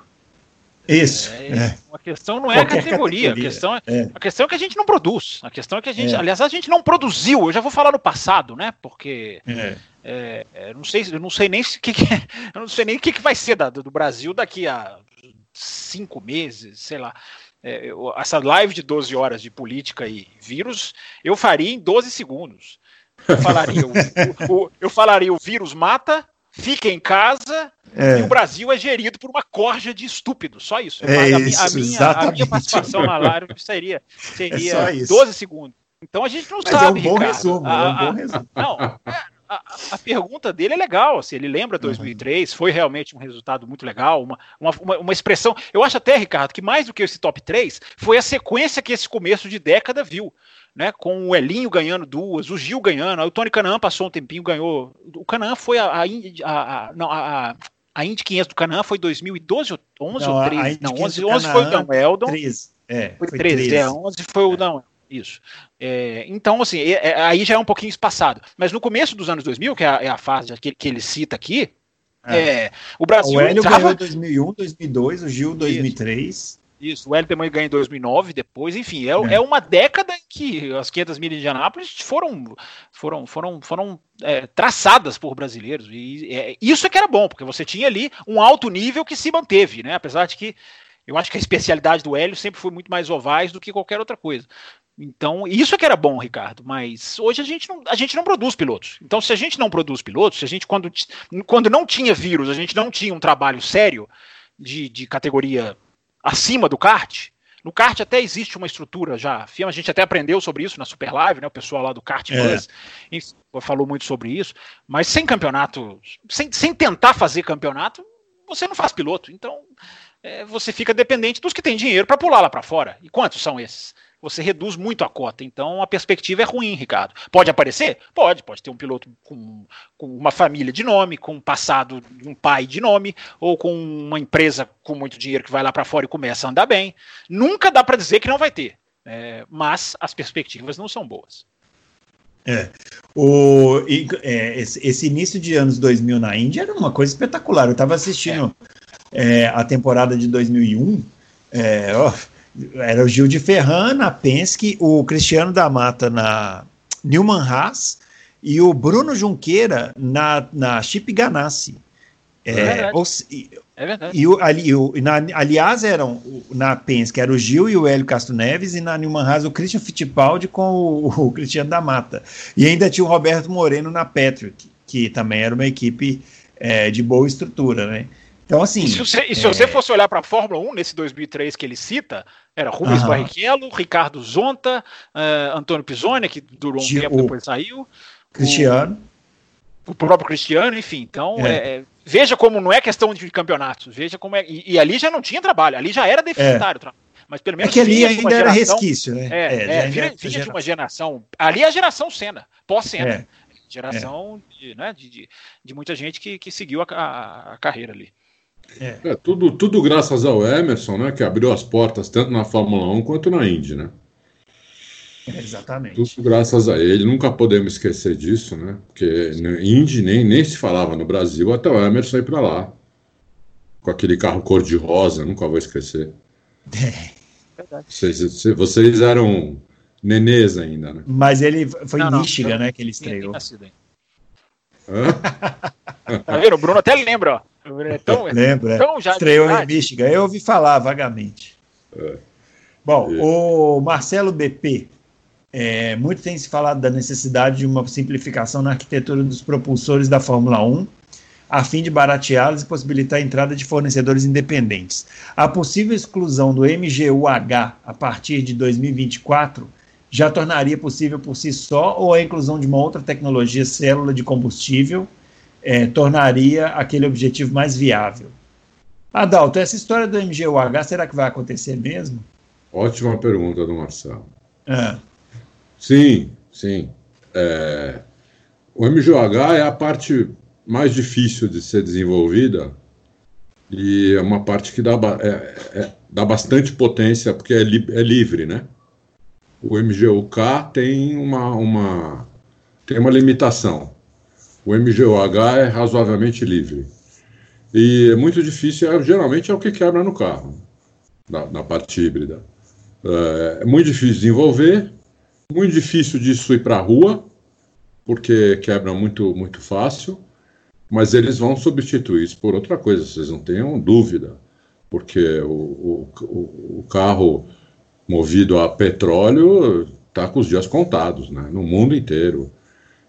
Isso. É, é. A questão não é Qualquer a categoria, categoria, A, questão é, é, a questão é que a gente não produz. A questão é que a gente, é. aliás, a gente não produziu. Eu já vou falar no passado, né? Porque é. é, não sei, eu não sei nem que, que <laughs> eu não sei nem o que, que vai ser da, do Brasil daqui a cinco meses, sei lá. essa live de 12 horas de política e vírus, eu faria em 12 segundos. Eu falaria, o, o, eu falaria o vírus mata, fica em casa é. e o Brasil é gerido por uma corja de estúpidos. Só isso. É a, isso a, minha, a, minha, participação na live seria, seria é 12 segundos. Então a gente não Mas sabe. É um bom Ricardo. resumo. é um bom resumo. Não, é, a, a, pergunta dele é legal, assim, ele lembra 2003, uhum. foi realmente um resultado muito legal, uma, uma, uma, expressão. Eu acho até, Ricardo, que mais do que esse top 3 foi a sequência que esse começo de década viu. Né, com o Elinho ganhando duas, o Gil ganhando, o Tony Canaan passou um tempinho, ganhou. O Canaan foi a, a, a, a, a Indy 500 do Canaan foi 2012 ou 11 não, ou 13? Não, 11, 11 foi o Dan Weldon. 13. É, foi, foi 13, 13. É, 11 foi o é. Dan isso. É, então, assim, é, é, aí já é um pouquinho espaçado. Mas no começo dos anos 2000, que é a, é a fase que, que, ele cita aqui, é. é o Brasil. O Hélio entrava... ganhou em 2001, 2002, o Gil 2003. Isso. Isso, o Hélio também ganhou em 2009, depois, enfim, é, é. é uma década em que as 500 milhas de Anápolis foram, foram, foram, foram é, traçadas por brasileiros, e é, isso é que era bom, porque você tinha ali um alto nível que se manteve, né, apesar de que eu acho que a especialidade do Hélio sempre foi muito mais ovais do que qualquer outra coisa. Então, isso é que era bom, Ricardo, mas hoje a gente, não, a gente não produz pilotos. Então, se a gente não produz pilotos, se a gente, quando, quando não tinha vírus, a gente não tinha um trabalho sério de, de categoria acima do kart, no kart até existe uma estrutura já, a gente até aprendeu sobre isso na Super Live, né? O pessoal lá do kart é. falou muito sobre isso, mas sem campeonato, sem, sem tentar fazer campeonato, você não faz piloto. Então, é, você fica dependente dos que têm dinheiro para pular lá para fora. E quantos são esses? Você reduz muito a cota. Então a perspectiva é ruim, Ricardo. Pode aparecer? Pode, pode ter um piloto com, com uma família de nome, com um passado de um pai de nome, ou com uma empresa com muito dinheiro que vai lá para fora e começa a andar bem. Nunca dá para dizer que não vai ter, é, mas as perspectivas não são boas. É. O, é, esse, esse, início de anos 2000 na Índia era uma coisa espetacular. Eu estava assistindo é. é. a temporada de 2001. É, ó, era o Gil de Ferran na Penske, o Cristiano da Mata na Newman Haas e o Bruno Junqueira na, na Chip Ganassi. É, é verdade. Ou, é verdade. E o, ali, o, na, aliás, eram na Penske era o Gil e o Hélio Castro Neves, e na Newman Haas o Christian Fittipaldi com o, <laughs> o, Cristiano da Mata. E ainda tinha o Roberto Moreno na Patrick, que também era uma equipe é, de boa estrutura, né? Então, assim. E se você, e se é... você fosse olhar para a Fórmula 1 nesse 2003 que ele cita, era Rubens uhum. Barrichello, Ricardo Zonta, uh, Antônio Pisoni, que durou um tempo, depois saiu. Cristiano. O, o próprio Cristiano, enfim. Então, é. É, veja como não é questão de campeonatos, veja como é. E, e, ali já não tinha trabalho, ali já era deficitário o trabalho. Mas pelo menos. É que ali ainda era resquício, né? É, é, é vinha, vinha de uma geração. Ali é a geração Senna, pós-Senna. Geração de, né, de, de, de, muita gente que, que seguiu a, a, a carreira ali. É. é. tudo, tudo graças ao Emerson, né? Que abriu as portas tanto na Fórmula 1 quanto na Indy, né? É, exatamente. Tudo graças a ele, nunca podemos esquecer disso, né? Porque Indy nem, nem se falava no Brasil até o Emerson ir para lá. Com aquele carro cor-de-rosa, nunca vou esquecer. <laughs> É. Vocês, vocês eram nenês ainda, né? Mas ele foi não, em Michigan, não, né? Que ele estreou. <laughs> tá vendo? O Bruno até lembra, ó. É tão, Lembra? É. Tão já Estreou em Michigan. Eu ouvi falar vagamente. É. Bom, é. o Marcelo BP. É, muito tem se falado da necessidade de uma simplificação na arquitetura dos propulsores da Fórmula 1, a fim de barateá-los e possibilitar a entrada de fornecedores independentes. A possível exclusão do MGUH a partir de 2024 já tornaria possível por si só ou a inclusão de uma outra tecnologia célula de combustível é, tornaria aquele objetivo mais viável. Adalto, essa história do MGUH, será que vai acontecer mesmo? Ótima pergunta do Marcelo. É. Sim, sim. É, o MGUH é a parte mais difícil de ser desenvolvida e é uma parte que dá, é, é, dá bastante potência porque é, li, é livre, né? O MGUK tem uma, uma, tem uma limitação o MGOH é razoavelmente livre. E é muito difícil, é, geralmente é o que quebra no carro, na, na parte híbrida. É, é, muito difícil de desenvolver, muito difícil disso ir para a rua, porque quebra muito, muito fácil, mas eles vão substituir isso por outra coisa, vocês não tenham dúvida, porque o, o, o carro movido a petróleo está com os dias contados, né, no mundo inteiro.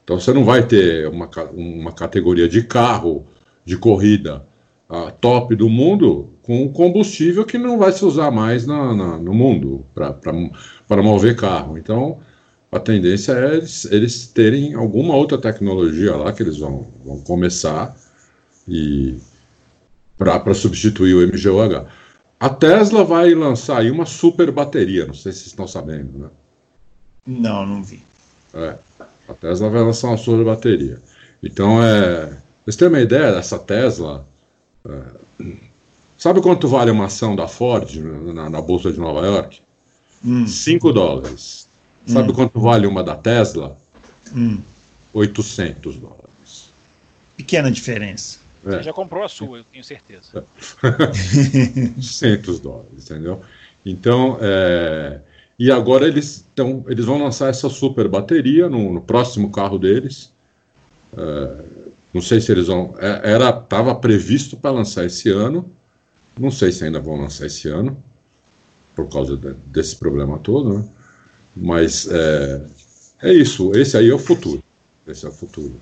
Então você não vai ter uma, uma categoria de carro de corrida a top do mundo com combustível que não vai se usar mais na, na no mundo para mover carro. Então, a tendência é eles, eles, terem alguma outra tecnologia lá que eles vão, vão começar e para substituir o MGUH. A Tesla vai lançar aí uma super bateria, não sei se vocês estão sabendo, né? Não, não vi. É, a Tesla vai lançar uma super bateria. Então, é, vocês têm uma ideia dessa Tesla? É, sabe quanto vale uma ação da Ford na, na Bolsa de Nova York? 5 hum. dólares. Sabe hum. quanto vale uma da Tesla? Hum. 800 dólares. Pequena diferença. É. Você já comprou a sua, eu tenho certeza. <laughs> 800 dólares, entendeu? Então, é... e agora eles, tão, eles vão lançar essa super bateria no, no próximo carro deles. É... Não sei se eles vão. É, era estava previsto para lançar esse ano. Não sei se ainda vão lançar esse ano, por causa de, desse problema todo, né? Mas é, é isso, esse aí é o futuro. Esse é o futuro.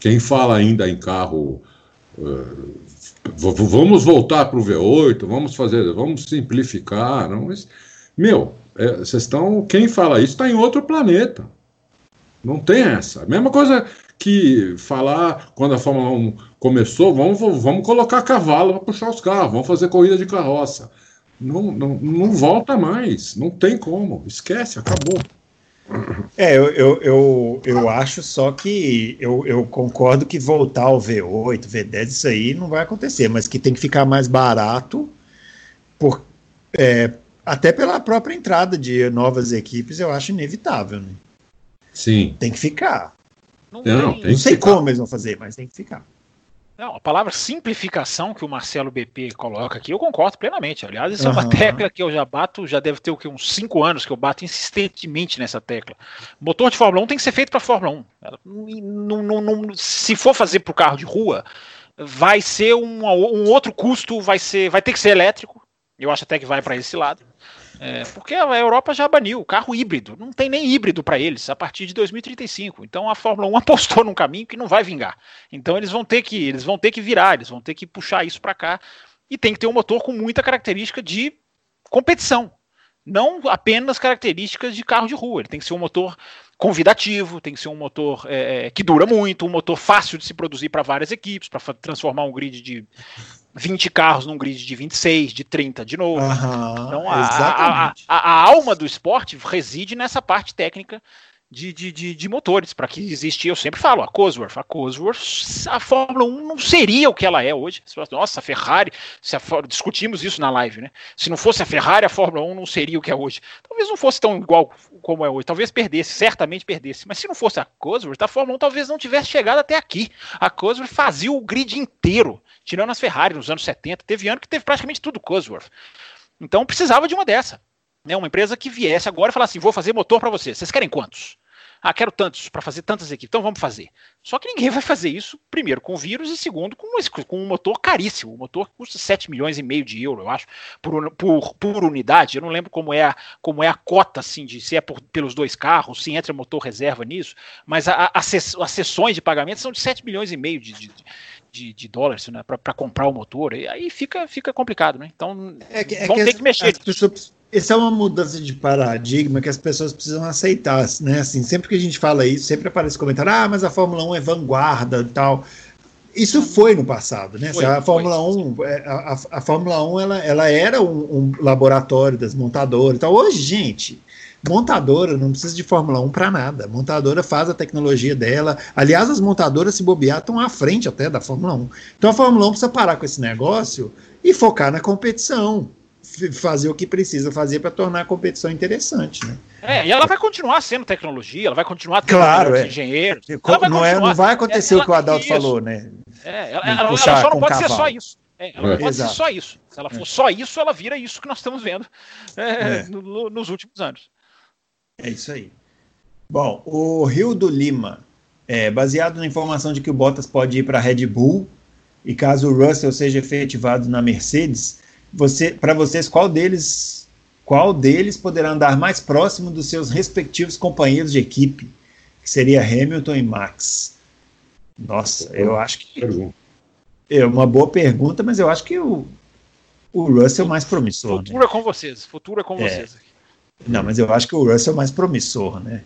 Quem fala ainda em carro, uh, vamos voltar para o V8, vamos fazer, vamos simplificar, não, mas, meu, é, vocês estão, quem fala isso está em outro planeta. Não tem essa. Mesma coisa que falar quando a Fórmula 1 começou, vamos, vamos colocar cavalo para puxar os carros, vamos fazer corrida de carroça. Não, não, não volta mais, não tem como, esquece, acabou. É, eu, eu, eu, eu, acho só que eu, eu concordo que voltar ao V8, V10, isso aí não vai acontecer, mas que tem que ficar mais barato, por, é, até pela própria entrada de novas equipes, eu acho inevitável. Né? Sim. Tem que ficar. Não, não, não sei como eles vão fazer, mas tem que ficar. Não, a palavra simplificação que o Marcelo BP coloca aqui, eu concordo plenamente. Aliás, isso uhum. é uma tecla que eu já bato, já deve ter o que, uns 5 anos que eu bato insistentemente nessa tecla. Motor de Fórmula 1 tem que ser feito para Fórmula 1. Não, não, não, se for fazer para o carro de rua, vai ser um, um outro custo, vai, ser, vai ter que ser elétrico. Eu acho até que vai para esse lado. É, porque a Europa já baniu o carro híbrido, não tem nem híbrido para eles a partir de 2035. Então a Fórmula 1 <laughs> apostou num caminho que não vai vingar. Então eles vão ter que, eles vão ter que virar, eles vão ter que puxar isso para cá e tem que ter um motor com muita característica de competição, não apenas características de carro de rua. Ele tem que ser um motor convidativo, tem que ser um motor é, é que dura muito, um motor fácil de se produzir para várias equipes, para transformar um grid de 20 carros num grid de 26, de 30 de novo. Uhum, então a, a, a, a, alma do esporte reside nessa parte técnica de, de, de, de motores, para que existia, eu sempre falo, a Cosworth. A Cosworth, a Fórmula 1 não seria o que ela é hoje. Nossa, a Ferrari, se a, discutimos isso na live, né? Se não fosse a Ferrari, a Fórmula 1 não seria o que é hoje. Talvez não fosse tão igual como é hoje, talvez perdesse, certamente perdesse. Mas se não fosse a Cosworth, a Fórmula 1 talvez não tivesse chegado até aqui. A Cosworth fazia o grid inteiro tirando as Ferrari nos anos 70. Teve ano que teve praticamente tudo Cosworth. Então precisava de uma dessa. Né? Uma empresa que viesse agora e falasse assim: vou fazer motor para vocês. Vocês querem quantos? Ah, quero tantos para fazer tantas equipes, então vamos fazer. Só que ninguém vai fazer isso, primeiro, com vírus e segundo, com, esse, com um motor caríssimo. O motor custa 7 milhões e meio de euros, eu acho, por, por, por unidade. Eu não lembro como é a, como é a cota, assim, de se é por, pelos dois carros, se entra motor reserva nisso, mas a, a, as sessões de pagamento são de 7 milhões e meio de, de de, de dólares né, para comprar o motor, e aí fica, fica complicado, né? Então é que, é vão que ter as, que mexer. Pessoas, essa é uma mudança de paradigma que as pessoas precisam aceitar, né? Assim, sempre que a gente fala isso, sempre aparece comentário, ah, mas a Fórmula 1 é vanguarda e tal. Isso foi no passado, né? Foi, a Fórmula foi, 1, é, a, a, a, Fórmula 1 ela, ela era um, um laboratório das montadoras e tal. Hoje, gente, Montadora não precisa de Fórmula 1 para nada. Montadora faz a tecnologia dela. Aliás, as montadoras, se bobear, estão à frente até da Fórmula 1. Então a Fórmula 1 precisa parar com esse negócio e focar na competição. Fazer o que precisa fazer para tornar a competição interessante. Né? É, e ela vai continuar sendo tecnologia, ela vai continuar tendo claro, é. engenheiros. Não, é, não vai acontecer ela, o que o Adalto isso. falou, né? É, ela, ela, ela só não pode cavalo. ser só isso. É, ela não pode Exato. ser só isso. Se ela for só isso, ela vira isso que nós estamos vendo é, é. no, nos últimos anos. É isso aí. Bom, o Rio do Lima, é, baseado na informação de que o Bottas pode ir para a Red Bull, e caso o Russell seja efetivado na Mercedes, você, para vocês, qual deles, qual deles poderá andar mais próximo dos seus respectivos companheiros de equipe? que seria Hamilton e Max. Nossa, eu acho que é uma boa pergunta, mas eu acho que o, o Russell é mais promissor. Futuro né? é com vocês, futuro é com é. vocês. Não, mas eu acho que o Russell é mais promissor, né?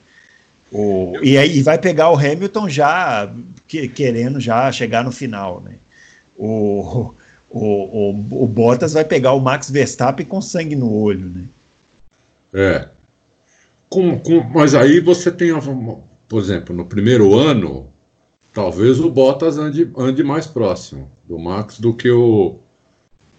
O, e aí vai pegar o Hamilton já que, querendo já chegar no final, né? O, o, o, o, Bottas vai pegar o Max Verstappen com sangue no olho, né? É. Com, com, mas aí você tem, por exemplo, no primeiro ano, talvez o Bottas ande, ande mais próximo do Max do que o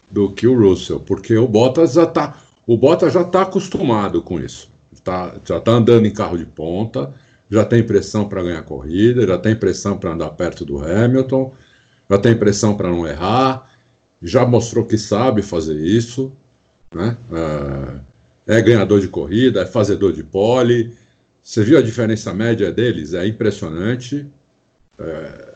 do que o Russell, porque o Bottas já está o Bottas já está acostumado com isso. Tá, já está andando em carro de ponta, já tem pressão para ganhar corrida, já tem pressão para andar perto do Hamilton, já tem pressão para não errar, já mostrou que sabe fazer isso, né? É, é ganhador de corrida, é fazedor de pole. Você viu a diferença média deles? É impressionante. É,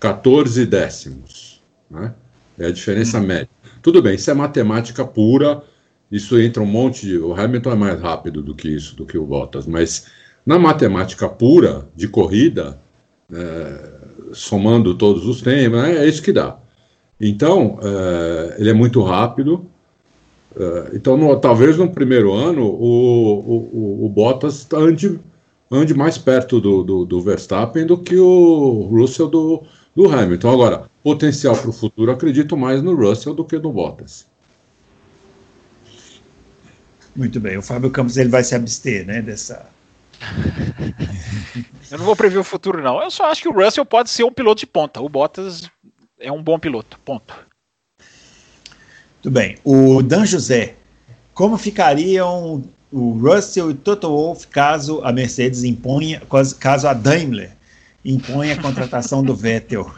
14 décimos, né? É a diferença hum. média. Tudo bem, isso é matemática pura isso entra um monte de. O Hamilton é mais rápido do que isso, do que o Bottas, mas na matemática pura de corrida, é, somando todos os temas, é, é isso que dá. Então, é, ele é muito rápido. É, então, no, talvez no primeiro ano o, o, o Bottas ande, ande mais perto do, do, do, Verstappen do que o Russell do, do Hamilton. Agora, potencial para o futuro, acredito mais no Russell do que no Bottas. Muito bem, o Fábio Campos ele vai se abster, né, dessa. <laughs> Eu não vou prever o futuro, não. Eu só acho que o Russell pode ser um piloto de ponta. O Bottas é um bom piloto. Ponto. Muito bem. O Dan José, como ficariam o Russell e o Toto Wolff caso a Mercedes imponha, caso a Daimler imponha a contratação do Vettel?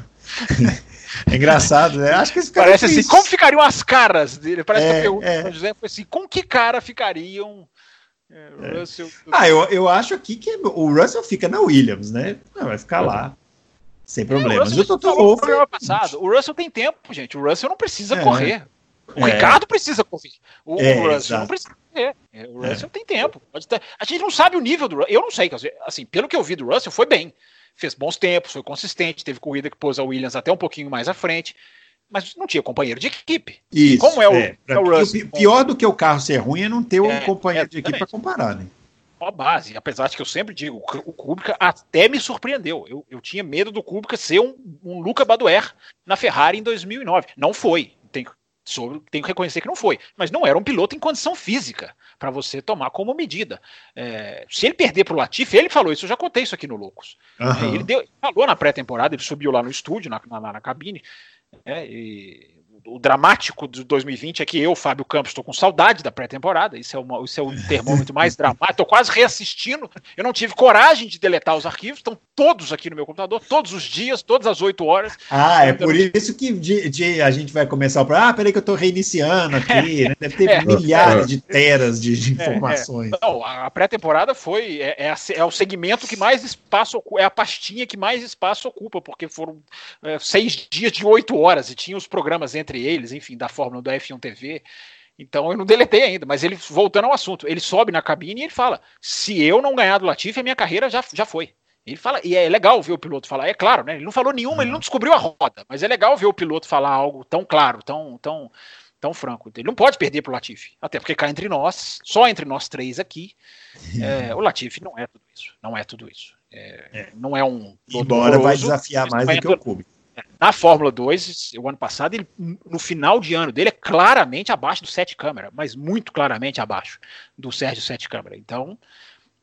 <laughs> É engraçado, né? Acho que esse Parece assim, como ficariam as caras dele? Parece é, que a pergunta é. do José foi assim: com que cara ficariam é, é. Russell? Ah, eu, eu acho aqui que o Russell fica na Williams, né? Não, vai ficar lá. Sem problemas. É, o, Toto Wolff. Passado. O Russell tem tempo, gente. O Russell não precisa é. correr. O Ricardo precisa correr. O, o Russell exato. não precisa correr. O Russell tem tempo. Ter... A gente não sabe o nível do Russell. Eu não sei. Assim, pelo que eu vi do Russell, foi bem fez bons tempos, foi consistente, teve corrida que pôs a Williams até um pouquinho mais à frente, mas não tinha companheiro de equipe. Isso, Como é o, é, é o Russell? Pior do que o carro ser ruim é não ter um é, companheiro de equipe para comparar, né? Uma base, apesar de que eu sempre digo, o Kubica até me surpreendeu. Eu, eu tinha medo do Kubica ser um, um Luca Badoer na Ferrari em 2009. Não foi. Tem, sobre, tenho que reconhecer que não foi. Mas não era um piloto em condição física para você tomar como medida. É, se ele perder para o Latifi, ele falou isso, eu já contei isso aqui no Loucos. Uhum. Ele deu, falou na pré-temporada, ele subiu lá no estúdio, na, na, na cabine, é, e o dramático de 2020 é que eu, Fábio Campos, estou com saudade da pré-temporada. Isso, é uma, isso é o termômetro mais dramático. Estou quase reassistindo. Eu não tive coragem de deletar os arquivos. Estão todos aqui no meu computador, todos os dias, todas as 8 horas. Ah, é por isso que de, de, a gente vai começar o. Ah, peraí que eu estou reiniciando <laughs> aqui. Né? Deve ter é, milhares é, de teras de, de informações. Não, a pré-temporada foi. É, é, é, o segmento que mais espaço é a pastinha que mais espaço ocupa, porque foram é, seis dias de oito horas e tinha os programas entre entre eles, enfim, da Fórmula do F1 TV. Então eu não deletei ainda, mas ele, voltando ao assunto, ele sobe na cabine e ele fala: se eu não ganhar do Latifi, a minha carreira já, já foi. Ele fala, e é legal ver o piloto falar, é claro, né? Ele não falou nenhuma, ele não descobriu a roda, mas é legal ver o piloto falar algo tão claro, tão, tão, tão franco. Ele não pode perder pro Latifi, até porque cá entre nós, só entre nós três aqui, <laughs> é, o Latifi não é tudo isso, não é tudo isso. É, é. Não é um. Embora vai desafiar mais do que o Kubica. Na Fórmula 2, o ano passado, ele, no final de ano dele, é claramente abaixo do Sete Câmara, mas muito claramente abaixo do Sérgio Sete Câmara. Então,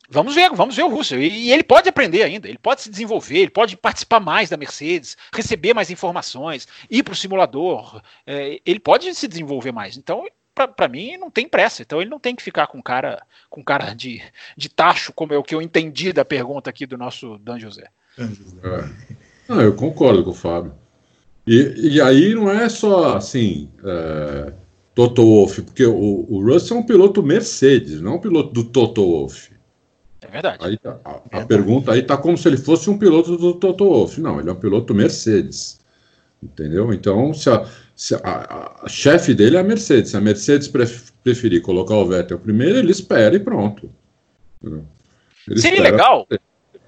vamos ver, vamos ver o Russell. E, e, ele pode aprender ainda, ele pode se desenvolver, ele pode participar mais da Mercedes, receber mais informações, ir para o simulador, é, ele pode se desenvolver mais. Então, para mim, não tem pressa. Então, ele não tem que ficar com cara, com cara de, de tacho, como é o que eu entendi da pergunta aqui do nosso Dan José. É. Não, eu concordo com o Fábio. E, e aí não é só assim, é, Toto Wolff, porque o, o Russell é um piloto Mercedes, não é um piloto do Toto Wolff. É verdade. Aí, tá, a, a pergunta aí tá como se ele fosse um piloto do Toto Wolff. Não, ele é um piloto Mercedes. Entendeu? Então, se a, se a, a, a chefe dele é a Mercedes. Se a Mercedes preferir colocar o Vettel primeiro, ele espera e pronto. Ele Seria espera legal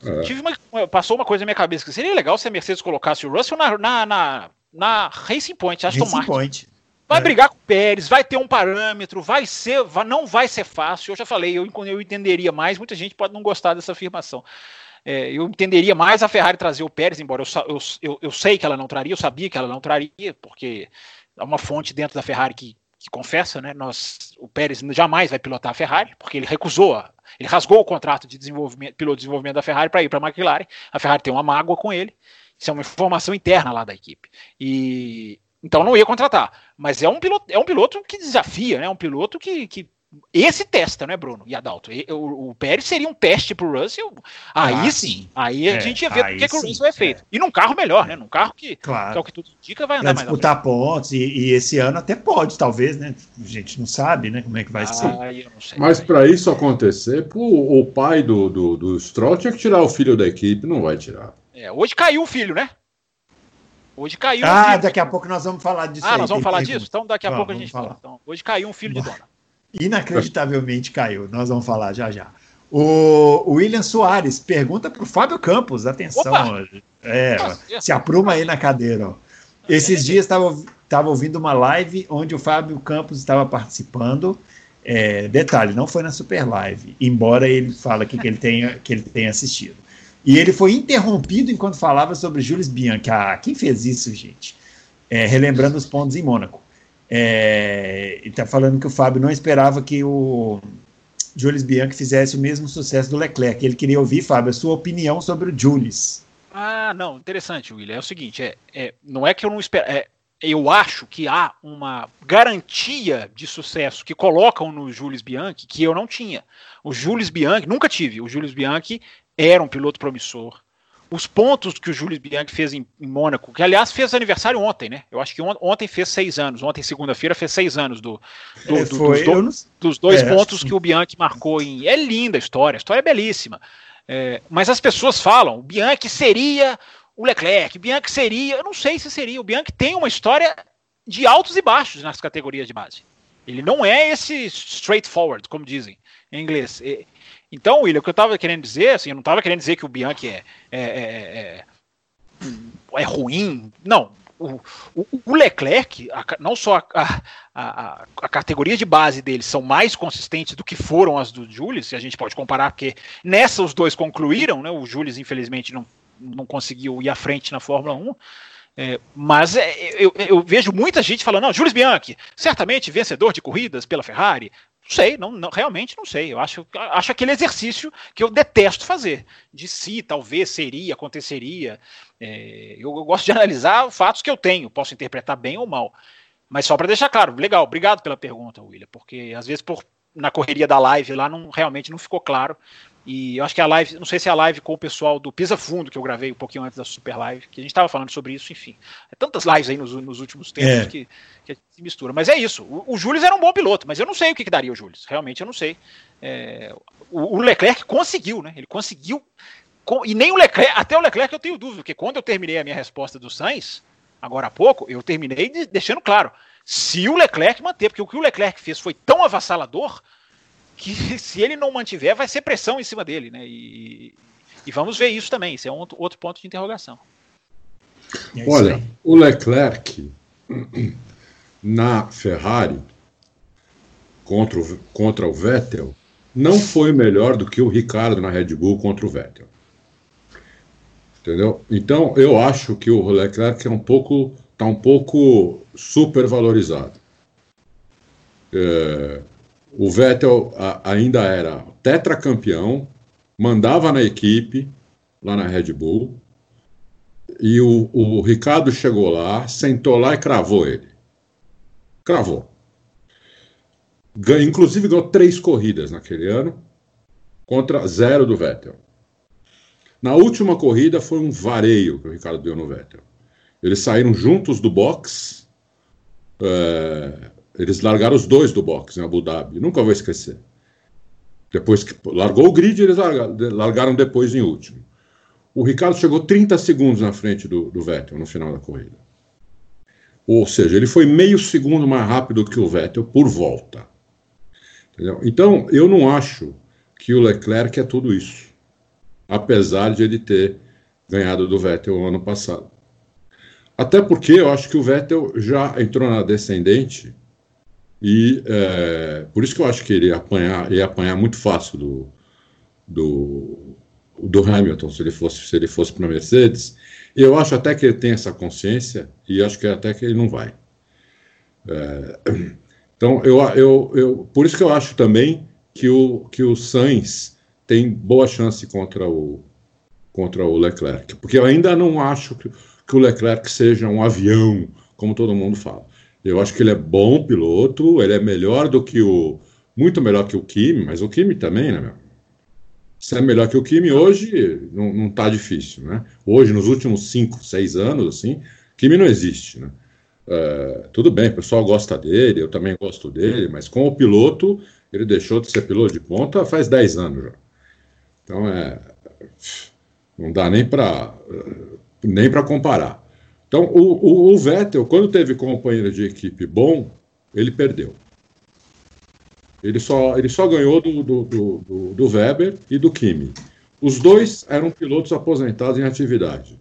É. Tive uma, passou uma coisa na minha cabeça que seria legal se a Mercedes colocasse o Russell na, na, na, na Racing Point, Aston Racing Martin. Point. Vai é. brigar com o Pérez, vai ter um parâmetro, vai ser, vai, não vai ser fácil. Eu já falei, eu, eu entenderia mais. Muita gente pode não gostar dessa afirmação. É, eu entenderia mais a Ferrari trazer o Pérez, embora eu, eu, eu, eu, sei que ela não traria, eu sabia que ela não traria, porque é uma fonte dentro da Ferrari que, que confessa, né? Nós, o Pérez jamais vai pilotar a Ferrari, porque ele recusou, ele rasgou o contrato de desenvolvimento, piloto de desenvolvimento da Ferrari para ir para a McLaren. A Ferrari tem uma mágoa com ele. Isso é uma informação interna lá da equipe. E então não ia contratar. Mas é um piloto, é um piloto que desafia, né? Um piloto que, que esse testa, né, Bruno e Adalto? O, o Pérez seria um teste pro Russell. Aí ah, sim. Aí a é, gente ia ver o que, que o Russell é feito. É. E num carro melhor, né? Num carro que, claro. que é o que tudo indica, vai andar pra disputar mais pontos. E, e, esse ano até pode, talvez, né? A gente não sabe, né? Como é que vai ah, ser. Sei, Mas para isso acontecer, o, o pai do, do, do Stroll tinha que tirar o filho da equipe, não vai tirar. É, hoje caiu o filho, né? Hoje caiu ah, um filho. daqui a pouco nós vamos falar disso. Ah, aí, nós vamos falar disso? Então daqui a pouco a gente fala. Então, hoje caiu um filho de dona. Inacreditavelmente caiu. Nós vamos falar já já. O William Soares pergunta para o Fábio Campos. Atenção. É, se apruma aí na cadeira. Ó. Esses dias estava ouvindo uma live onde o Fábio Campos estava participando. É, detalhe, não foi na Super Live, embora ele fale que, que, ele tenha, que ele tenha assistido. E ele foi interrompido enquanto falava sobre Jules Bianchi. Ah, quem fez isso, gente? É, relembrando os pontos em Mônaco. É, ele está falando que o Fábio não esperava que o Jules Bianchi fizesse o mesmo sucesso do Leclerc. Ele queria ouvir, Fábio, a sua opinião sobre o Jules. Ah, não, interessante, William. É o seguinte, é, é não é que eu não espero. É, eu acho que há uma garantia de sucesso que colocam no Jules Bianchi que eu não tinha. O Jules Bianchi, nunca tive. O Jules Bianchi era um piloto promissor. Os pontos que o Júlio Bianchi fez em, em Mônaco, que aliás fez aniversário ontem, né? Eu acho que on, ontem fez seis anos, ontem segunda-feira fez seis anos do, do, é, do foi, dos, do, dos, dois é, pontos que... que o Bianchi marcou em. É linda a história, a história é belíssima. É, mas as pessoas falam, o Bianchi seria o Leclerc, o Bianchi seria, eu não sei se seria, o Bianchi tem uma história de altos e baixos nas categorias de base. Ele não é esse straightforward, como dizem em inglês. Então, William, o que eu estava querendo dizer, assim, eu não estava querendo dizer que o Bianchi é, é, é, é, é ruim. Não. O, o, o Leclerc, a, não só a, a, a, categoria de base dele são mais consistentes do que foram as do Jules, e a gente pode comparar, porque nessa os dois concluíram, né? O Jules, infelizmente, não, não conseguiu ir à frente na Fórmula 1. É, mas é, eu, eu, vejo muita gente falando, não, Jules Bianchi, certamente vencedor de corridas pela Ferrari, não sei, não, não, realmente não sei. Eu acho, acho aquele exercício que eu detesto fazer. De se, talvez, seria, aconteceria. É, eu, eu, gosto de analisar fatos que eu tenho. Posso interpretar bem ou mal. Mas só para deixar claro, legal, obrigado pela pergunta, William, porque às vezes por, na correria da live lá não, realmente não ficou claro. E eu acho que a live, não sei se é a live com o pessoal do Pisa Fundo, que eu gravei um pouquinho antes da Super Live, que a gente estava falando sobre isso, enfim. É tantas lives aí nos, nos últimos tempos é. que, que se mistura. Mas é isso. O, o Júlio era um bom piloto, mas eu não sei o que, que daria o Júlio. Realmente eu não sei. É, o, o, Leclerc conseguiu, né? Ele conseguiu. Com, e nem o Leclerc, até o Leclerc eu tenho dúvida, porque quando eu terminei a minha resposta do Sainz, agora há pouco, eu terminei de, deixando claro. Se o Leclerc manter, porque o que o Leclerc fez foi tão avassalador que <laughs> se ele não mantiver, vai ser pressão em cima dele, né? E, e vamos ver isso também. Isso é um outro ponto de interrogação. É Olha, o Leclerc na Ferrari contra o, contra o Vettel não foi melhor do que o Ricardo na Red Bull contra o Vettel. Entendeu? Então eu acho que o Leclerc é um pouco está um pouco supervalorizado. É, o Vettel a, ainda era tetracampeão, mandava na equipe, lá na Red Bull, e o, o Ricardo chegou lá, sentou lá e cravou ele. Cravou. inclusive ganhou três corridas naquele ano, contra zero do Vettel. Na última corrida foi um vareio que o Ricardo deu no Vettel. Eles saíram juntos do box. É, eles largaram os dois do box em Abu Dhabi. Nunca vou esquecer. Depois que largou o grid, eles largaram, largaram depois em último. O Ricardo chegou 30 segundos na frente do, do Vettel no final da corrida. Ou seja, ele foi meio segundo mais rápido que o Vettel por volta. Entendeu? Então, eu não acho que o Leclerc é tudo isso. apesar de ele ter ganhado do Vettel ano passado. Até porque eu acho que o Vettel já entrou na descendente e é, por isso que eu acho que ele ia apanhar, ia apanhar muito fácil do, do, do Hamilton se ele fosse se ele fosse para Mercedes. Eu acho até que ele tem essa consciência e acho que até que ele não vai. É, então eu, eu, eu por isso que eu acho também que o que o Sainz tem boa chance contra o contra o Leclerc, porque eu ainda não acho que, que o Leclerc seja um avião, como todo mundo fala. Eu acho que ele é bom piloto, ele é melhor do que o. Muito melhor que o Kimi, mas o Kimi também, né, meu? Se é melhor que o Kimi hoje, não, não tá difícil, né? Hoje, nos últimos 5, 6 anos, assim, Kimi não existe, né? Uh, tudo bem, o pessoal gosta dele, eu também gosto dele, mas com o piloto, ele deixou de ser piloto de ponta faz 10 anos já. Então, é, não dá nem para nem para comparar. Então, o, o, o, Vettel, quando teve companheiro de equipe bom, ele perdeu. Ele só, ele só ganhou do, do, do, do Weber e do Kimi. Os dois eram pilotos aposentados em atividade.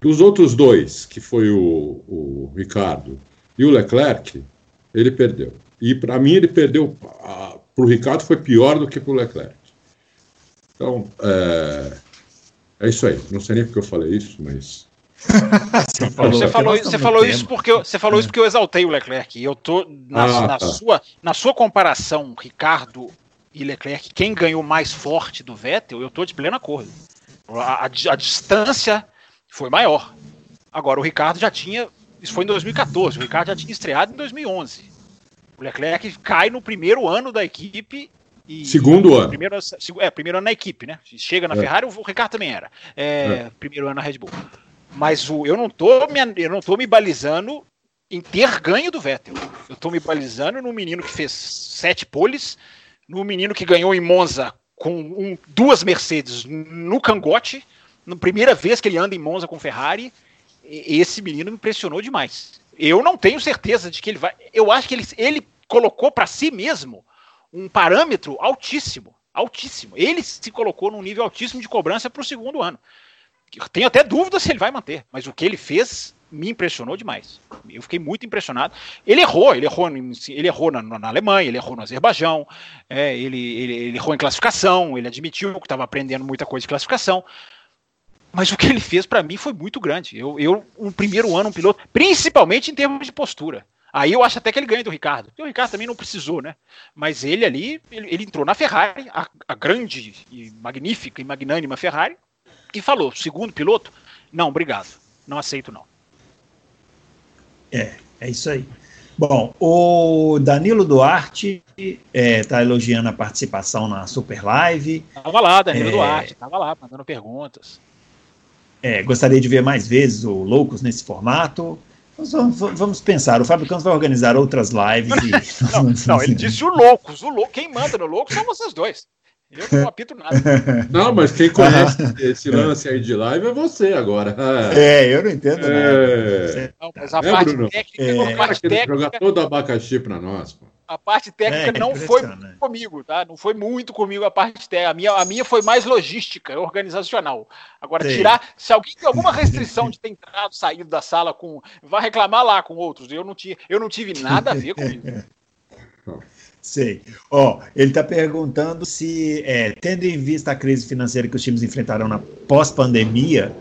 Dos outros dois, que foi o, o Ricardo e o Leclerc, ele perdeu. E para mim ele perdeu. Para o Ricardo foi pior do que para o Leclerc. Então, é, é isso aí. Não sei nem porque eu falei isso, mas <laughs> você falou, você falou, você falou isso porque eu, você falou isso porque eu exaltei o Leclerc. Eu tô na, ah, na tá. sua na sua comparação, Ricardo e Leclerc, quem ganhou mais forte do Vettel, eu tô de pleno acordo. A, a, a distância foi maior. Agora o Ricardo já tinha, isso foi em 2014, o Ricardo já tinha estreado em 2011. O Leclerc cai no primeiro ano da equipe e, segundo ano. Primeiro, é, primeiro ano na equipe, né? Chega na é. Ferrari, o Ricardo também era. É, é. Primeiro ano na Red Bull. Mas o, eu, não tô me, eu não tô me balizando em ter ganho do Vettel. Eu estou me balizando no menino que fez sete poles, no menino que ganhou em Monza com um, duas Mercedes no cangote, na primeira vez que ele anda em Monza com Ferrari. Esse menino me impressionou demais. Eu não tenho certeza de que ele vai. Eu acho que ele, ele colocou para si mesmo um parâmetro altíssimo. Altíssimo. Ele se colocou num nível altíssimo de cobrança para o segundo ano. Tenho até dúvida se ele vai manter, mas o que ele fez me impressionou demais. Eu fiquei muito impressionado. Ele errou, ele errou, ele errou na, na Alemanha, ele errou no Azerbaijão, é, ele, ele, ele, errou em classificação, ele admitiu que estava aprendendo muita coisa de classificação. Mas o que ele fez para mim foi muito grande. Eu, eu, um primeiro ano, um piloto, principalmente em termos de postura. Aí eu acho até que ele ganha do Ricardo. Porque o Ricardo também não precisou, né? Mas ele ali, ele, ele entrou na Ferrari, a, a grande e magnífica e magnânima Ferrari, e falou: segundo piloto, não, obrigado, não aceito não. É, é isso aí. Bom, o Danilo Duarte está é, tá elogiando a participação na Super Live. Tava lá, Danilo é, Duarte, tava lá, mandando perguntas. É, gostaria de ver mais vezes o Loucos nesse formato. Vamos, vamos, pensar, o Fábio Campos vai organizar outras lives. E... <laughs> não, não, ele disse o Loucos. O lou... Quem manda no Loucos são vocês dois. Eu não apito nada. <laughs> Não, mas quem conhece esse lance aí de live é você agora. É, eu não entendo é... nada. Não, mas a é, parte Bruno? técnica, é... a parte técnica... jogar todo abacaxi para nós. Pô. A parte técnica é, não foi comigo, tá? Não foi muito comigo a parte técnica. A minha, a minha foi mais logística, organizacional. Agora, Sim. tirar. Se alguém tem alguma restrição de ter entrado, saído da sala com. Vai reclamar lá com outros. Eu não, tinha, eu não tive nada a ver com isso. <laughs> Sei. Ó, oh, ele está perguntando se, é, tendo em vista a crise financeira que os times enfrentarão na pós-pandemia,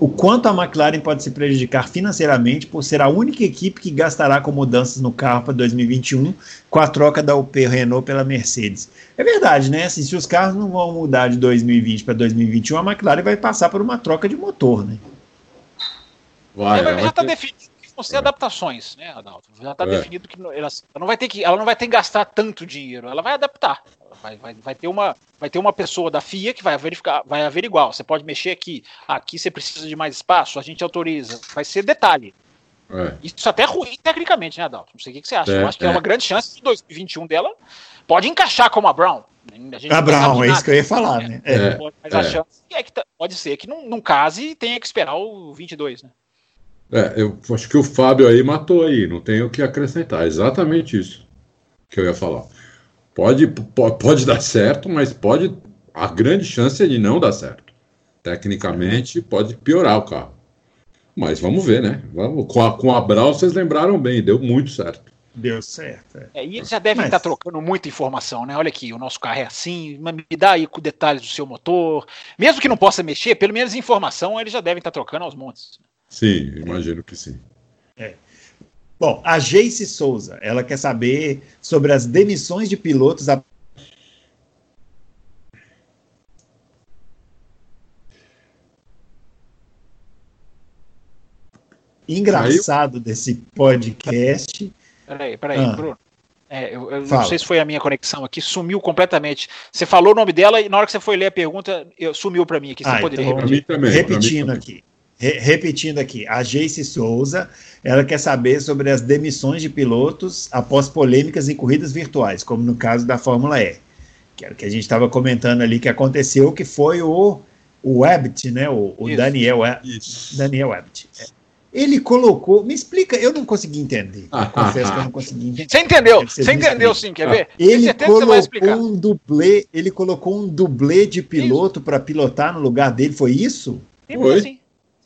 o quanto a McLaren pode se prejudicar financeiramente por ser a única equipe que gastará com mudanças no carro para 2021 com a troca da UP Renault pela Mercedes. É verdade, né? Assim, se os carros não vão mudar de 2020 para 2021, a McLaren vai passar por uma troca de motor, né? Vai, já está definido vão ser adaptações, né, Adalto? Já está é. definido que ela, ela, não vai ter que ela não vai ter que gastar tanto dinheiro, ela vai adaptar. Vai, vai, vai, ter uma, vai ter uma pessoa da FIA que vai verificar, vai averiguar. Você pode mexer aqui, aqui você precisa de mais espaço, a gente autoriza. Vai ser detalhe. É. Isso até é ruim tecnicamente, né, Adalto? Não sei o que, você acha. É, Eu acho que é. é uma grande chance de 2021 dela pode encaixar como a Brown. A, a Brown, é isso que eu ia falar, né? É. é. Mas a chance é que tá, pode ser que não, não case e tenha que esperar o 22, né? É, eu acho que o Fábio aí matou aí, não tenho o que acrescentar. Exatamente isso que eu ia falar. Pode, pode, dar certo, mas pode a grande chance é de não dar certo. Tecnicamente, pode piorar o carro. Mas vamos ver, né? Vamos, com, a, com a Brau, vocês lembraram bem, deu muito certo. Deu certo. É. É, e eles já devem Mas... estar trocando muita informação, né? Olha aqui, o nosso carro é assim, me dá aí com detalhes do seu motor. Mesmo que não possa mexer, pelo menos informação eles já devem estar trocando aos montes. Sim, imagino que sim. É. Bom, a Jace Souza, ela quer saber sobre as demissões de pilotos a engraçado Caiu? desse podcast. Peraí, peraí, ah. Bruno. É, eu, eu não sei se foi a minha conexão aqui, sumiu completamente. Você falou o nome dela e na hora que você foi ler a pergunta, eu, sumiu para mim aqui. Você ah, poderia então, repetir? Também, repetindo aqui. Re repetindo aqui, a Jace Souza, ela quer saber sobre as demissões de pilotos após polêmicas em corridas virtuais, como no caso da Fórmula E. Que era o que a gente estava comentando ali que aconteceu, que foi o, o Abbott, né? O, o Daniel, Isso. Daniel Abbott. É. Ele colocou. Me explica, eu não consegui entender. confesso que eu não consegui entender. Você entendeu? Você, você entendeu sim, quer ver? Ele colocou um dublê, ele colocou um dublê de piloto para pilotar no lugar dele, foi isso? Simples foi. assim.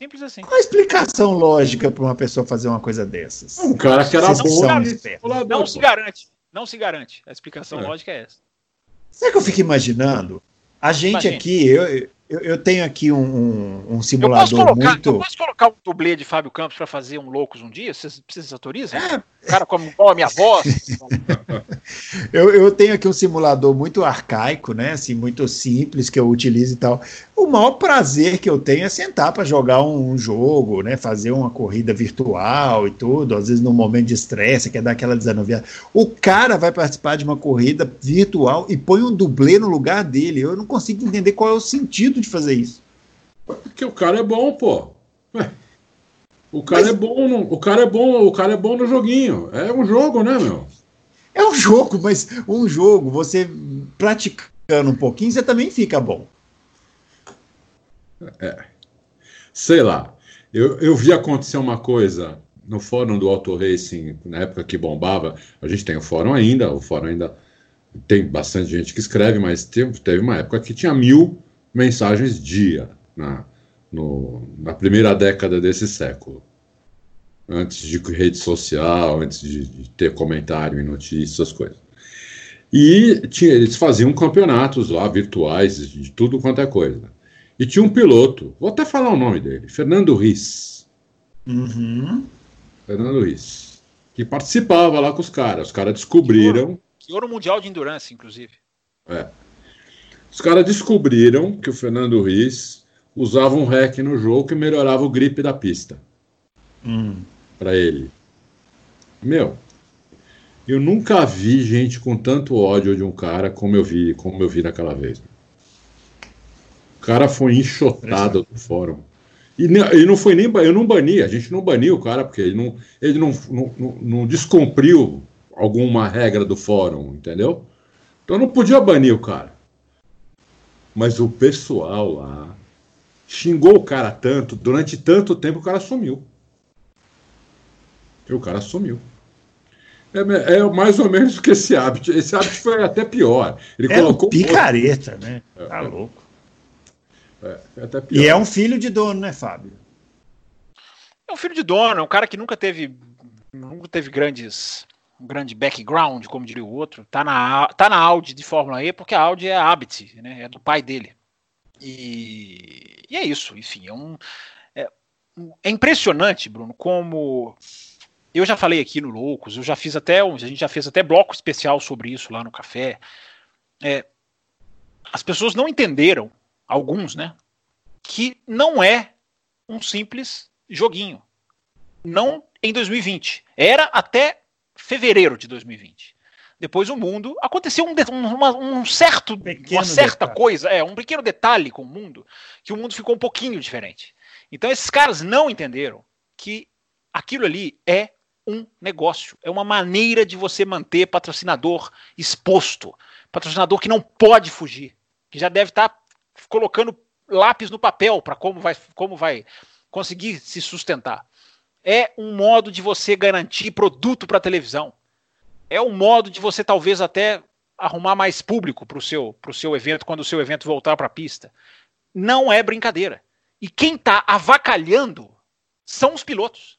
Simples assim. Qual a explicação lógica para uma pessoa fazer uma coisa dessas? Um cara que era bom. Não, não se garante. Não se garante. A explicação é. lógica é essa. O que eu fico imaginando? A gente Imagina. aqui, eu, eu, eu, tenho aqui um, um, um simulador eu colocar, muito... Eu posso colocar um dublê de Fábio Campos para fazer um Loucos um dia? Vocês, vocês autorizam? É. O cara como igual a minha voz. <laughs> eu, eu tenho aqui um simulador muito arcaico, né? Assim, muito simples que eu utilizo e tal. O maior prazer que eu tenho é sentar para jogar um, um, jogo, né? Fazer uma corrida virtual e tudo. Às vezes num momento de estresse, quer dar aquela desanuviada. O cara vai participar de uma corrida virtual e põe um dublê no lugar dele. Eu não consigo entender qual é o sentido de fazer isso. Porque o cara é bom, pô. Ué. O cara mas... é bom, no, o cara é bom, o cara é bom no joguinho. É um jogo, né, meu? É um jogo, mas um jogo, você praticando um pouquinho, você também fica bom. É. Sei lá. Eu, eu vi acontecer uma coisa no fórum do Auto Racing, na época que bombava. A gente tem o fórum ainda, o fórum ainda tem bastante gente que escreve, mas teve, teve uma época que tinha mil mensagens dia na, no, na primeira década desse século. Antes de rede social, antes de, de ter comentário em notícias, coisas. E tinha, eles faziam campeonatos lá, virtuais, de tudo quanto é coisa. E tinha um piloto, vou até falar o nome dele, Fernando Riz. Uhum. Fernando Riz. Que participava lá com os caras. Os caras descobriram. Que ouro, mundial de endurance, inclusive. É. Os caras descobriram que o Fernando Riz usava um hack no jogo que melhorava o grip da pista. Hum. Para ele. Meu, eu nunca vi gente com tanto ódio de um cara como eu vi, como eu vi naquela vez. O cara foi enxotado do fórum. E ele não foi nem. Eu não bani, a gente não baniu o cara, porque ele não, ele não, não, não, não descumpriu alguma regra do fórum, entendeu? Então não podia banir o cara. Mas o pessoal lá xingou o cara tanto, durante tanto tempo, o cara sumiu. E o cara sumiu. É, é, mais ou menos que esse hábito. Esse hábito foi até pior. Ele é colocou. picareta, né? É, tá é, louco. É, é, até pior. E é um filho de dono, né, Fábio? É um filho de dono, é um cara que nunca teve. Nunca teve grandes. Um grande background, como diria o outro. Tá na, tá na Audi de Fórmula E, porque a Audi é a Habit, né? É do pai dele. E, e é isso, enfim, é um. É, é, impressionante, Bruno, como. Eu já falei aqui no Loucos, eu já fiz até. A gente já fez até bloco especial sobre isso lá no café. É, as pessoas não entenderam, alguns, né? Que não é um simples joguinho. Não em 2020. Era até fevereiro de 2020. Depois o mundo. Aconteceu um, um, um certo. Pequeno uma certa detalhe. coisa, é, um pequeno detalhe com o mundo, que o mundo ficou um pouquinho diferente. Então esses caras não entenderam que aquilo ali é um negócio, é uma maneira de você manter patrocinador exposto, patrocinador que não pode fugir, que já deve estar colocando lápis no papel para como vai, como vai conseguir se sustentar. É um modo de você garantir produto para televisão é um modo de você talvez até arrumar mais público para o seu, seu evento quando o seu evento voltar para a pista. Não é brincadeira. E quem está avacalhando são os pilotos.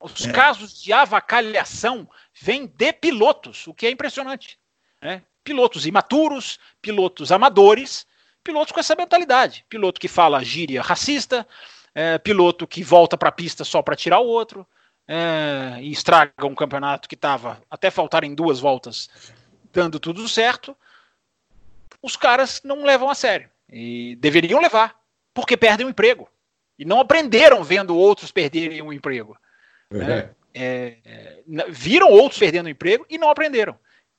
Os é. casos de avacalhação vêm de pilotos, o que é impressionante. Né? Pilotos imaturos, pilotos amadores, pilotos com essa mentalidade. Piloto que fala gíria racista, é, piloto que volta para a pista só para tirar o outro, é, e estraga um campeonato que estava até faltarem duas voltas dando tudo certo. Os caras não levam a sério. E deveriam levar, porque perdem o emprego. E não aprenderam vendo outros perderem o emprego. É. Né? É, é, viram outros perdendo o emprego e não aprenderam.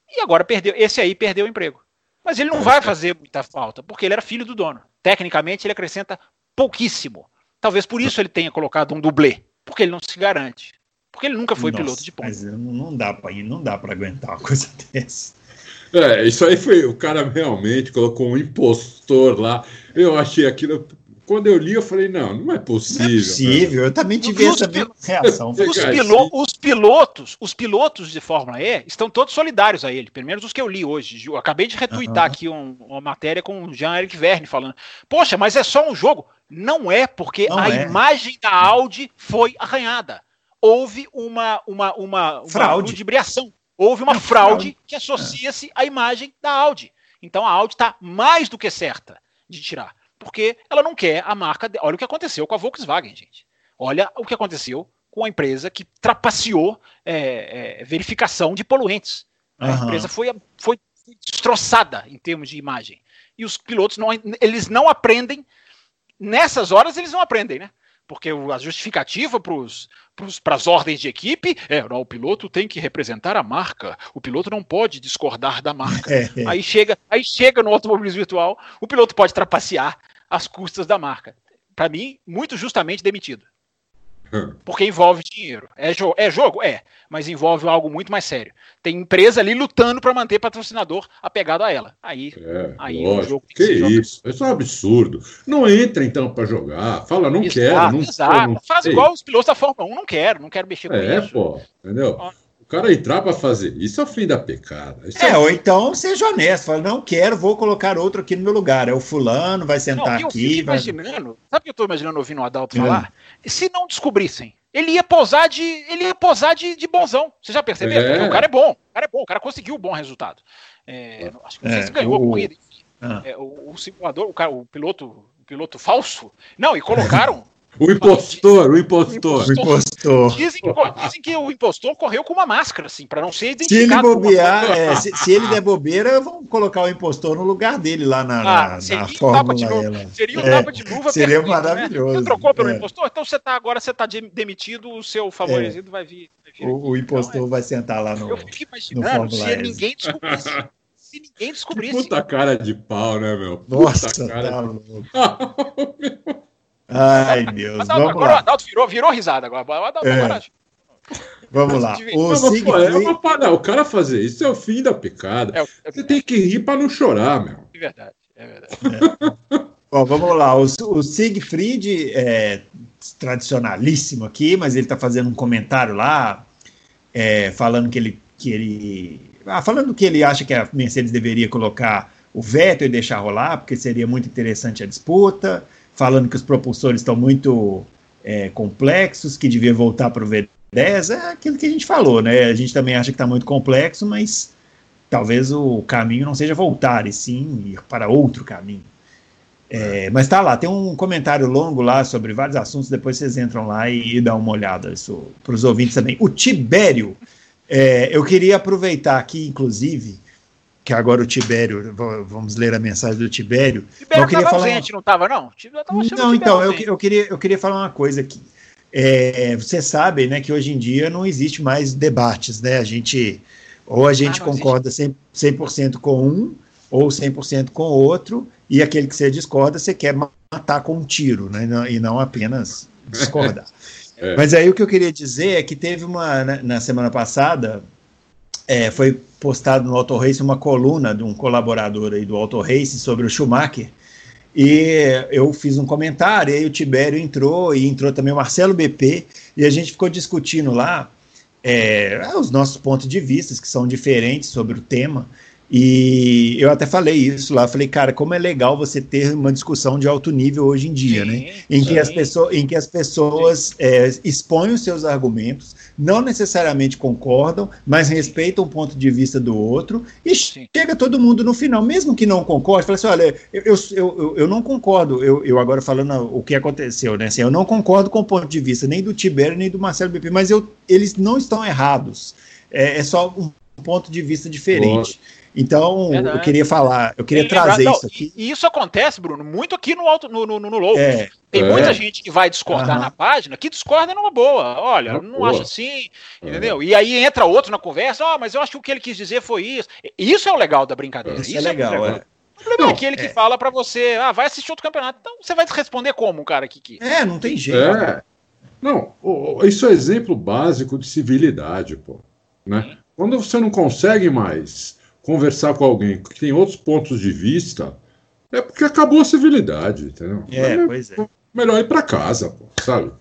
E agora perdeu. Esse aí perdeu o emprego. Mas ele não vai fazer muita falta, porque ele era filho do dono. Tecnicamente, ele acrescenta pouquíssimo. Talvez por isso ele tenha colocado um dublê, porque ele não se garante. Porque ele nunca foi Nossa, piloto de ponta. Mas não dá para não dá para aguentar uma <laughs> coisa dessa. É, isso aí foi. O cara realmente colocou um impostor lá. Eu achei aquilo. Quando eu li, eu falei, não, não é possível. Não é possível, eu também tive os, essa mesma reação. Os, pilo os, pilotos, os pilotos de Fórmula E estão todos solidários a ele, pelo menos os que eu li hoje. Eu acabei de retweetar uhum. aqui um, uma matéria com o Jean-Eric Verne falando, poxa, mas é só um jogo. Não é, porque não a é. imagem da Audi foi arranhada. Houve uma, uma, uma, uma fraude. ludibriação. Houve uma fraude, fraude que associa-se à imagem da Audi. Então a Audi está mais do que certa de tirar porque ela não quer a marca. De... Olha o que aconteceu com a Volkswagen, gente. Olha o que aconteceu com a empresa que trapaceou é, é, verificação de poluentes. Uhum. A empresa foi, foi destroçada em termos de imagem. E os pilotos não, eles não aprendem. Nessas horas eles não aprendem, né? Porque a justificativa para as ordens de equipe é: não, o piloto tem que representar a marca, o piloto não pode discordar da marca. <laughs> É, é. Aí, chega, aí chega no automobilismo virtual, o piloto pode trapacear às custas da marca. Para mim, muito justamente demitido. Hum. Porque envolve dinheiro. É, jo é jogo? É. Mas envolve algo muito mais sério. Tem empresa ali lutando para manter patrocinador apegado a ela. Aí, é, aí o jogo que, que isso? Isso é um absurdo. Não entra então para jogar. Fala, não exato, quero. Não, exato. Não Faz igual os pilotos da Fórmula 1. Não quero, não quero mexer com é, isso. É, pô. Entendeu? Cara entrar para fazer isso é o fim da pecada. Isso é, é ou então seja honesto, fala, não quero, vou colocar outro aqui no meu lugar. É o fulano, vai sentar não, aqui. Vai... imaginando, sabe o que eu estou imaginando ouvindo o Adalto falar? Hum. Se não descobrissem, ele ia posar de. Ele ia posar de, de bonzão. Você já percebeu? É. O cara é bom, o cara é bom, o cara conseguiu um bom resultado. É, acho que não sei se é, ganhou o... a corrida. Ah. É, o, o simulador, o, cara, o piloto, o piloto falso. Não, e colocaram. O impostor, o impostor. O impostor. <laughs> Dizem, dizem, que o impostor correu com uma máscara, assim, para não ser identificado. Se ele bobear, é, se, se, ele der bobeira, vão colocar o impostor no lugar dele lá na, ah, na, seria na fórmula. De luva, seria um é, tapa de luva Seria perfeito, né? maravilhoso. Né? Você trocou pelo é. impostor, então você tá agora você tá demitido, o seu favorecido vai vir. Vai vir o, o, impostor então, é. vai sentar lá no. Eu fico imaginando <laughs> se ninguém descobrisse. se ninguém descobrisse. Que puta cara de pau, né, meu? Puta Nossa, cara tá de... <laughs> Ai, <laughs> Deus. Adalto, vamos agora lá. o Adalto virou, virou risada agora. O Adalto, é. agora... Vamos <laughs> lá. O, não, pô, é não, o cara fazer isso é o fim da pecada. É, é Você tem que rir para não chorar, meu. É verdade, é verdade. É. Bom, vamos lá. O, o Siegfried é tradicionalíssimo aqui, mas ele está fazendo um comentário lá, é, falando que ele, que ele, ah, falando que ele acha que a Mercedes deveria colocar o veto e deixar rolar, porque seria muito interessante a disputa falando que os propulsores estão muito é, complexos, que devia voltar para o V10, é aquilo que a gente falou, né? A gente também acha que está muito complexo, mas talvez o caminho não seja voltar, e sim ir para outro caminho. É, mas tá lá, tem um comentário longo lá sobre vários assuntos, depois vocês entram lá e, e dão uma olhada para os ouvintes também. O Tibério, é, eu queria aproveitar aqui, inclusive, que agora o Tibério, vamos ler a mensagem do Tibério. Tibério estava falar... ausente, não estava, não? não, então, eu, eu, queria, eu queria falar uma coisa aqui. É, você sabe né, que hoje em dia não existe mais debates, né? A gente, ou a gente ah, concorda 100%, 100 com um, ou 100% com o outro, e aquele que você discorda, você quer matar com um tiro, né? E não apenas discordar. <laughs> é. Mas aí o que eu queria dizer é que teve uma, na, na semana passada, é, foi postado no Auto Race uma coluna de um colaborador aí do Auto Race sobre o Schumacher. E eu fiz um comentário, e aí o Tibério entrou, e entrou também o Marcelo BP, e a gente ficou discutindo lá é, os nossos pontos de vista, que são diferentes sobre o tema. E eu até falei isso lá, falei, cara, como é legal você ter uma discussão de alto nível hoje em dia, sim, né? Em que, as pessoas, em que as pessoas é, expõem os seus argumentos, não necessariamente concordam, mas respeitam o ponto de vista do outro, e sim. chega todo mundo no final, mesmo que não concorde, fala assim: olha, eu, eu, eu, eu não concordo, eu, eu agora falando o que aconteceu, né? Assim, eu não concordo com o ponto de vista nem do Tibério nem do Marcelo BP, mas eu, eles não estão errados. É, é só um ponto de vista diferente. Boa. Então, Verdade. eu queria falar, eu queria trazer isso aqui. E isso acontece, Bruno, muito aqui no alto, no, no, no Loucos. É, Tem é. muita gente que vai discordar uhum. na página, que discorda numa boa. Olha, não boa. acho assim, é. entendeu? E aí entra outro na conversa, ó, oh, mas eu acho que o que ele quis dizer foi isso. Isso é o legal da brincadeira. Isso, é isso é legal, legal. O problema não, é aquele que é. fala para você, ah, vai assistir outro campeonato. Então você vai responder como, um cara que, que. É, não tem jeito. É. Não, isso é exemplo básico de civilidade, pô. Né? Quando você não consegue mais conversar com alguém que tem outros pontos de vista, é porque acabou a civilidade, entendeu? É, é pois é. Melhor ir para casa, pô, sabe?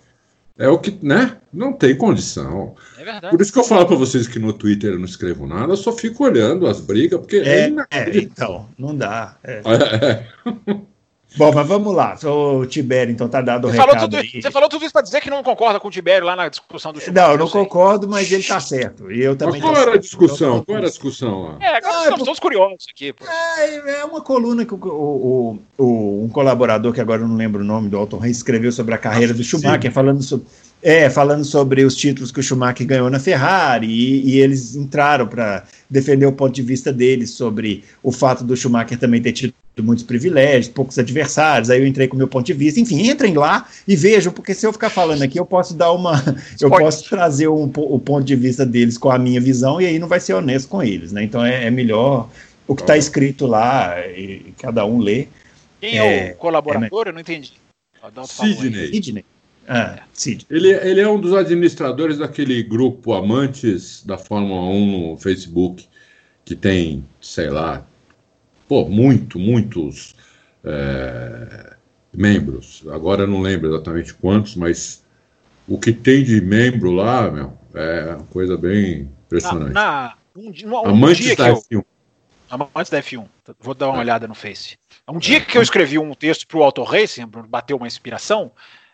É o que, né? Não tem condição. É verdade. Por isso que eu falo para vocês que no Twitter eu não escrevo nada, eu só fico olhando as brigas, porque é, é, é então, não dá. É. <laughs> é. Bom, mas vamos lá. O Tibério, então, tá dado o você recado falou tudo, Você falou tudo isso para dizer que não concorda com o Tibério lá na discussão do Schumacher. Não, eu não concordo, mas ele tá certo. E eu também mas qual era a discussão? Qual era a discussão lá? É, agora ah, estamos todos curiosos aqui. É, é, uma coluna que o, o, o, um colaborador, que agora eu não lembro o nome do Alton Reis, escreveu sobre a carreira do Schumacher, Sim. falando sobre é, falando sobre os títulos que o Schumacher ganhou na Ferrari, e, e eles entraram para defender o ponto de vista deles sobre o fato do Schumacher também ter tido muitos privilégios, poucos adversários. Aí eu entrei com o meu ponto de vista. Enfim, entrem lá e vejam, porque se eu ficar falando aqui, eu posso dar uma. <laughs> eu posso trazer um, o ponto de vista deles com a minha visão, e aí não vai ser honesto com eles, né? Então é, é melhor o que está escrito lá, e cada um lê. Quem é, é o colaborador? É, eu não entendi. Sidney. Sidney. Ah, Ele, ele é um dos administradores daquele grupo Amantes da Fórmula 1 no Facebook, que tem, sei lá, pô, muito, muitos é, membros. Agora eu não lembro exatamente quantos, mas o que tem de membro lá, meu, é uma coisa bem impressionante. Na, na um, um, Amantes da F1. Eu, Amantes da F1. Vou dar uma é. olhada no Face. Um dia que eu escrevi um texto para o Auto Racing, bateu uma inspiração,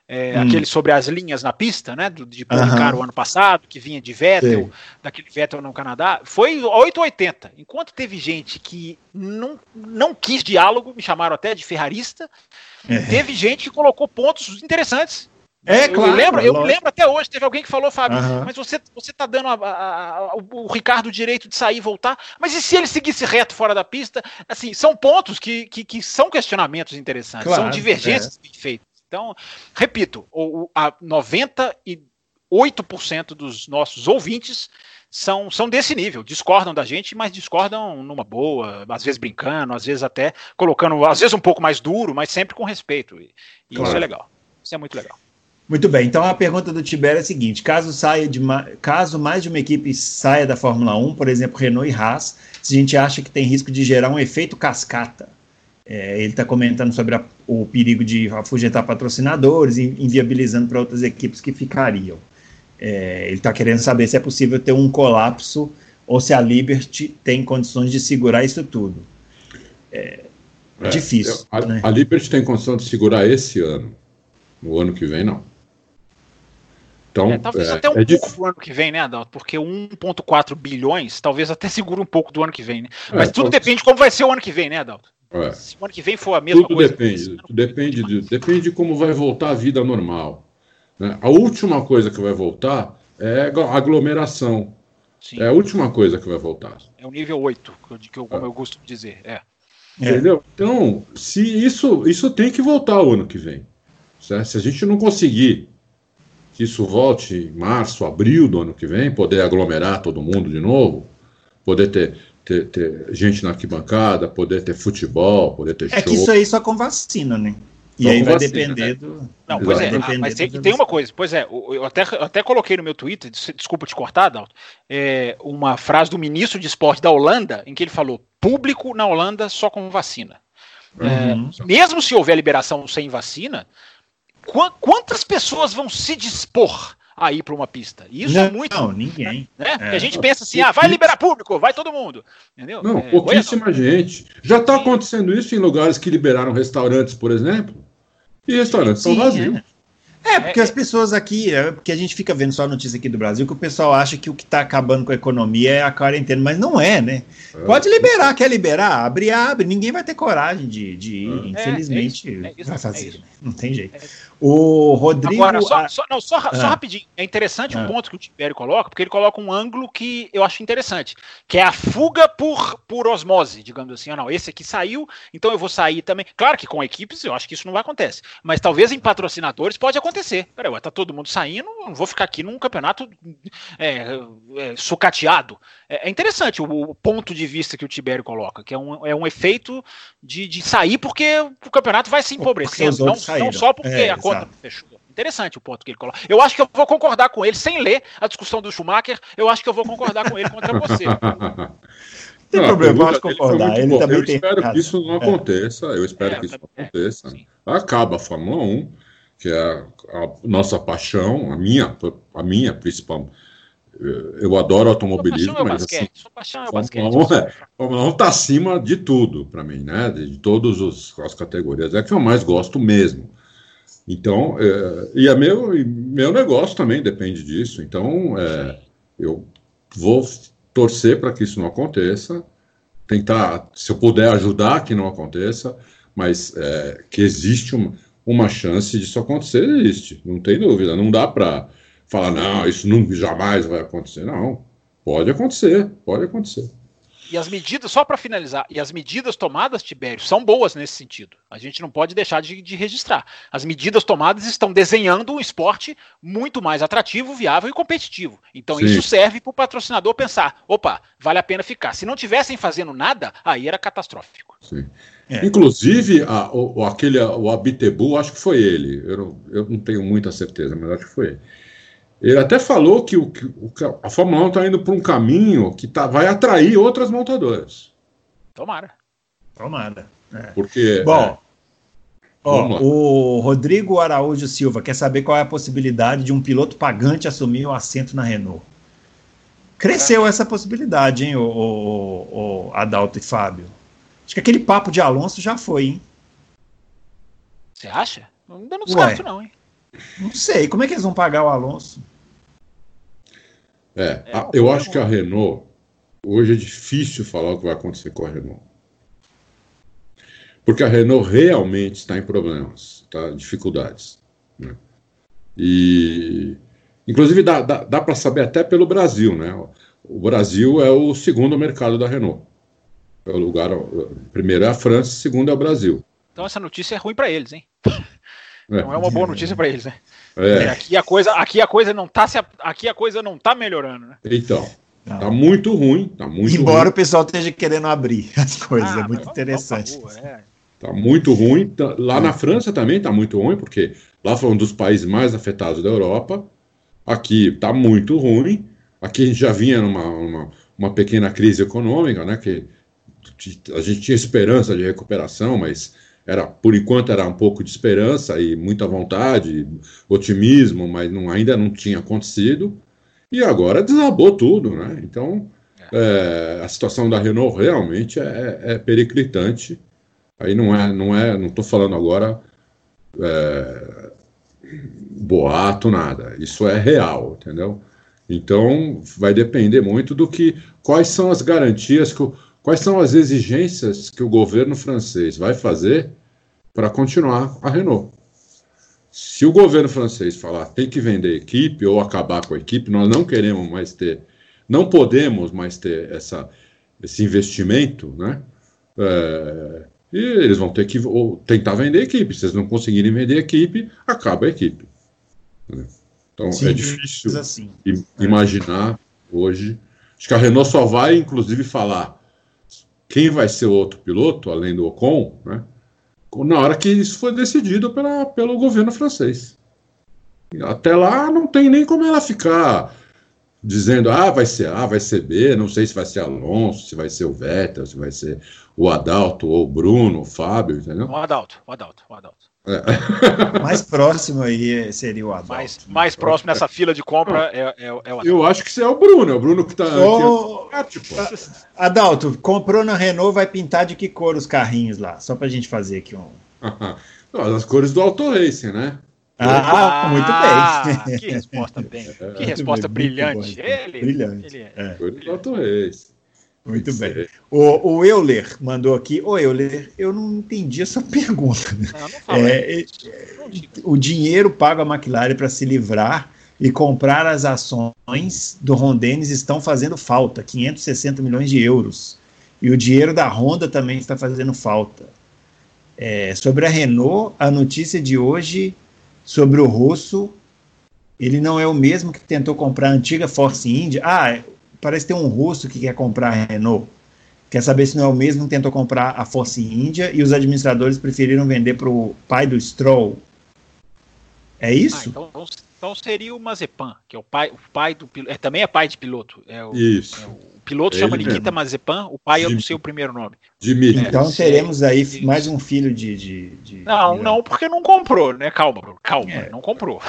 é, hum. aquele sobre as linhas na pista, né? De publicar o ano passado, que vinha de Vettel, Sim. daquele Vettel no Canadá, foi 880. Enquanto teve gente que não, não quis diálogo, me chamaram até de ferrarista, é. teve gente que colocou pontos interessantes. É, eu, claro. Eu lembro, eu lembro até hoje, teve alguém que falou, Fábio, uhum. mas você, você tá dando a, a, a, o Ricardo o direito de sair e voltar, mas e se ele seguisse reto fora da pista? Assim, são pontos que, que, que são questionamentos interessantes, claro, são divergências é. bem feitas. Então, repito, o, a 98% dos nossos ouvintes são, são desse nível, discordam da gente, mas discordam numa boa, às vezes brincando, às vezes até colocando, às vezes um pouco mais duro, mas sempre com respeito. E, e claro. isso é legal. Isso é muito legal. Muito bem, então a pergunta do Tibério é a seguinte: caso, saia de caso mais de uma equipe saia da Fórmula 1, por exemplo, Renault e Haas, se a gente acha que tem risco de gerar um efeito cascata é, ele está comentando sobre a, o perigo de afugentar patrocinadores, inviabilizando para outras equipes que ficariam. É, ele está querendo saber se é possível ter um colapso ou se a Liberty tem condições de segurar isso tudo. É, é difícil. A, né? a Liberty tem condição de segurar esse ano. No ano que vem, não. Então, é, talvez é, até um é pouco do ano que vem, né, Adalto? Porque 1,4 bilhões talvez até segure um pouco do ano que vem, né? Mas tudo depende de como vai ser o ano que vem, né, Adalto? É. Se o ano que vem for a mesma Tudo coisa. Depende, depende, de, depende de como vai voltar a vida normal. Né? A última coisa que vai voltar é a aglomeração. Sim. É a última coisa que vai voltar. É o nível 8, que eu, como é. eu gosto de dizer. É. Entendeu? Então, se isso, isso tem que voltar o ano que vem. Certo? Se a gente não conseguir que isso volte em março, abril do ano que vem, poder aglomerar todo mundo de novo, poder ter ter, ter gente na arquibancada, poder ter futebol, poder ter é show. É que isso aí só com vacina, né? E só aí vai vacina, depender né? do. Não, pois é, ah, mas tem, tem, uma coisa, pois é, eu até, eu até coloquei no meu Twitter, desculpa te cortar, Dalton, é, uma frase do ministro de esporte da Holanda, em que ele falou: público na Holanda só com vacina. É, uhum. É, mesmo se houver liberação sem vacina, quantas pessoas vão se dispor a ir para uma pista. Isso não, é muito. Não, ninguém. Né? É. a gente pensa assim, ah, vai liberar público, vai todo mundo. Entendeu? Não, é, pouquíssima gente. Já está acontecendo isso em lugares que liberaram restaurantes, por exemplo, e restaurantes Sim, estão vazios. É. É, porque é, as pessoas aqui, é porque a gente fica vendo só a notícia aqui do Brasil, que o pessoal acha que o que está acabando com a economia é a quarentena, mas não é, né? É. Pode liberar, quer liberar, abre, abre, ninguém vai ter coragem de, de ir, é. infelizmente, é isso, vai fazer, não tem jeito. O Rodrigo. Agora, só, só, não, só, ah. só rapidinho. É interessante ah. um ponto que o Tibério coloca, porque ele coloca um ângulo que eu acho interessante, que é a fuga por, por osmose, digamos assim. Ah, não, esse aqui saiu, então eu vou sair também. Claro que com equipes eu acho que isso não vai acontecer, mas talvez em patrocinadores pode acontecer. Peraí, tá todo mundo saindo, não vou ficar aqui num campeonato é, é, sucateado. É, é interessante o, ponto de vista que o Tibério coloca, que é um, é um efeito de, de sair porque o campeonato vai se empobrecendo, não, não, só porque é, a conta Exato. fechou. Interessante o ponto que ele coloca. Eu acho que eu vou concordar com ele, sem ler a discussão do Schumacher, eu acho que eu vou concordar com ele contra você. <laughs> Tem não, problema, pode concordar. Ele também eu espero que isso não é. aconteça. Eu espero é, que isso não aconteça. Acaba a Fórmula 1, que é a, a, nossa paixão, a minha, a minha principal. Eu adoro automobilismo, é mas assim, paixão é o basquete. Fórmula 1 está acima de tudo para mim, né? De, de todas as categorias. É que eu mais gosto mesmo. Então, é, e a meu, meu negócio também depende disso. Então, é, eu vou torcer para que isso não aconteça, tentar, se eu puder ajudar que não aconteça, mas é, que existe uma, uma chance disso acontecer, existe, não tem dúvida. Não dá para falar, não, isso nunca, jamais vai acontecer. Não, pode acontecer, pode acontecer. E as medidas, só para finalizar, e as medidas tomadas, Tibério, são boas nesse sentido. A gente não pode deixar de, de, registrar. As medidas tomadas estão desenhando um esporte muito mais atrativo, viável e competitivo. Então Sim. isso serve para o patrocinador pensar: opa, vale a pena ficar. Se não tivessem fazendo nada, aí era catastrófico. É. Inclusive, a, o, aquele, o Abitebu, acho que foi ele. Eu não, eu não tenho muita certeza, mas acho que foi ele ele até falou que, o, que a Fórmula 1 está indo para um caminho que tá, vai atrair outras montadoras. Tomara. Tomara. É. Porque. Bom. É, ó, o Rodrigo Araújo Silva quer saber qual é a possibilidade de um piloto pagante assumir o assento na Renault. Cresceu essa possibilidade, hein, o, o, o Adalto e Fábio. Acho que aquele papo de Alonso já foi, hein? Você acha? Ainda não descarto, não, hein? Não sei. Como é que eles vão pagar o Alonso? É, é a, eu acho que a Renault, hoje é difícil falar o que vai acontecer com a Renault. Porque a Renault realmente está em problemas, tá? dificuldades. Né? E, inclusive, dá, dá, dá para saber até pelo Brasil. Né? O Brasil é o segundo mercado da Renault. É o lugar, primeiro é a França, segundo é o Brasil. Então essa notícia é ruim para eles, hein? É. Não é uma boa notícia para eles, né? É. Aqui a coisa, aqui a coisa não tá se, aqui a coisa não tá melhorando, né? Então, não. tá muito ruim, tá muito Embora ruim. o pessoal esteja querendo abrir <laughs> as coisas, ah, é muito interessante. Favor, é. Tá muito ruim. Tá, lá na França também tá muito ruim, porque lá foi um dos países mais afetados da Europa. Aqui tá muito ruim. Aqui a gente já vinha numa uma, uma pequena crise econômica, né? Que a gente tinha esperança de recuperação, mas era por enquanto era um pouco de esperança e muita vontade, otimismo, mas não, ainda não tinha acontecido. E agora desabou tudo, né? Então é, a situação da Renault realmente é, é, periclitante. Aí não é, não é, não estou falando agora é, boato nada. Isso é real, entendeu? Então vai depender muito do que, quais são as garantias que o Quais são as exigências que o governo francês vai fazer para continuar a Renault? Se o governo francês falar tem que vender equipe ou acabar com a equipe, nós não queremos mais ter, não podemos mais ter essa, esse investimento, né? É, e eles vão ter que tentar vender equipe. Se eles não conseguirem vender equipe, acaba a equipe. Então Sim, é difícil assim. imaginar hoje. Acho que a Renault só vai, inclusive, falar quem vai ser o outro piloto, além do Ocon, né, na hora que isso foi decidido pela, pelo governo francês. Até lá não tem nem como ela ficar dizendo, ah, vai ser A, vai ser B, não sei se vai ser Alonso, se vai ser o Vettel, se vai ser o Adalto ou o Bruno, o Fábio, entendeu? O Adalto, o Adalto, o Adalto. É. <laughs> mais próximo aí seria o Adalto. Mais, mais próximo nessa fila de compra é, é, é o Adalto. Eu acho que isso é o Bruno, é o Bruno que está. Oh, é tipo. Adalto, comprou na Renault, vai pintar de que cor os carrinhos lá? Só para a gente fazer aqui um. <laughs> As cores do Auto Racing, né? Ah, ah, muito bem. Que resposta bem. <laughs> Que resposta bem, brilhante. Ele, brilhante. Ele é. é. Cores do Auto Racing. Muito bem. O, o Euler mandou aqui. Ô, Euler, eu não entendi essa <laughs> pergunta. Não, não é, é, o dinheiro pago à McLaren para se livrar e comprar as ações do Rondenes estão fazendo falta 560 milhões de euros. E o dinheiro da Honda também está fazendo falta. É, sobre a Renault, a notícia de hoje sobre o russo, ele não é o mesmo que tentou comprar a antiga Force India. Ah, parece ter um russo que quer comprar a Renault. Quer saber se não é o mesmo que tentou comprar a Force India e os administradores preferiram vender para o pai do Stroll. É isso? Ah, então, então, seria o Mazepan, que é o pai, o pai do piloto. É, também é pai de piloto. É o, isso. É o, piloto Ele chama mesmo. Nikita Mazepan, o pai Jimmy. eu não sei o primeiro nome. Dimitri. Então teremos aí mais um filho de. de, de não, de... não, porque não comprou, né? Calma, calma, é. não comprou.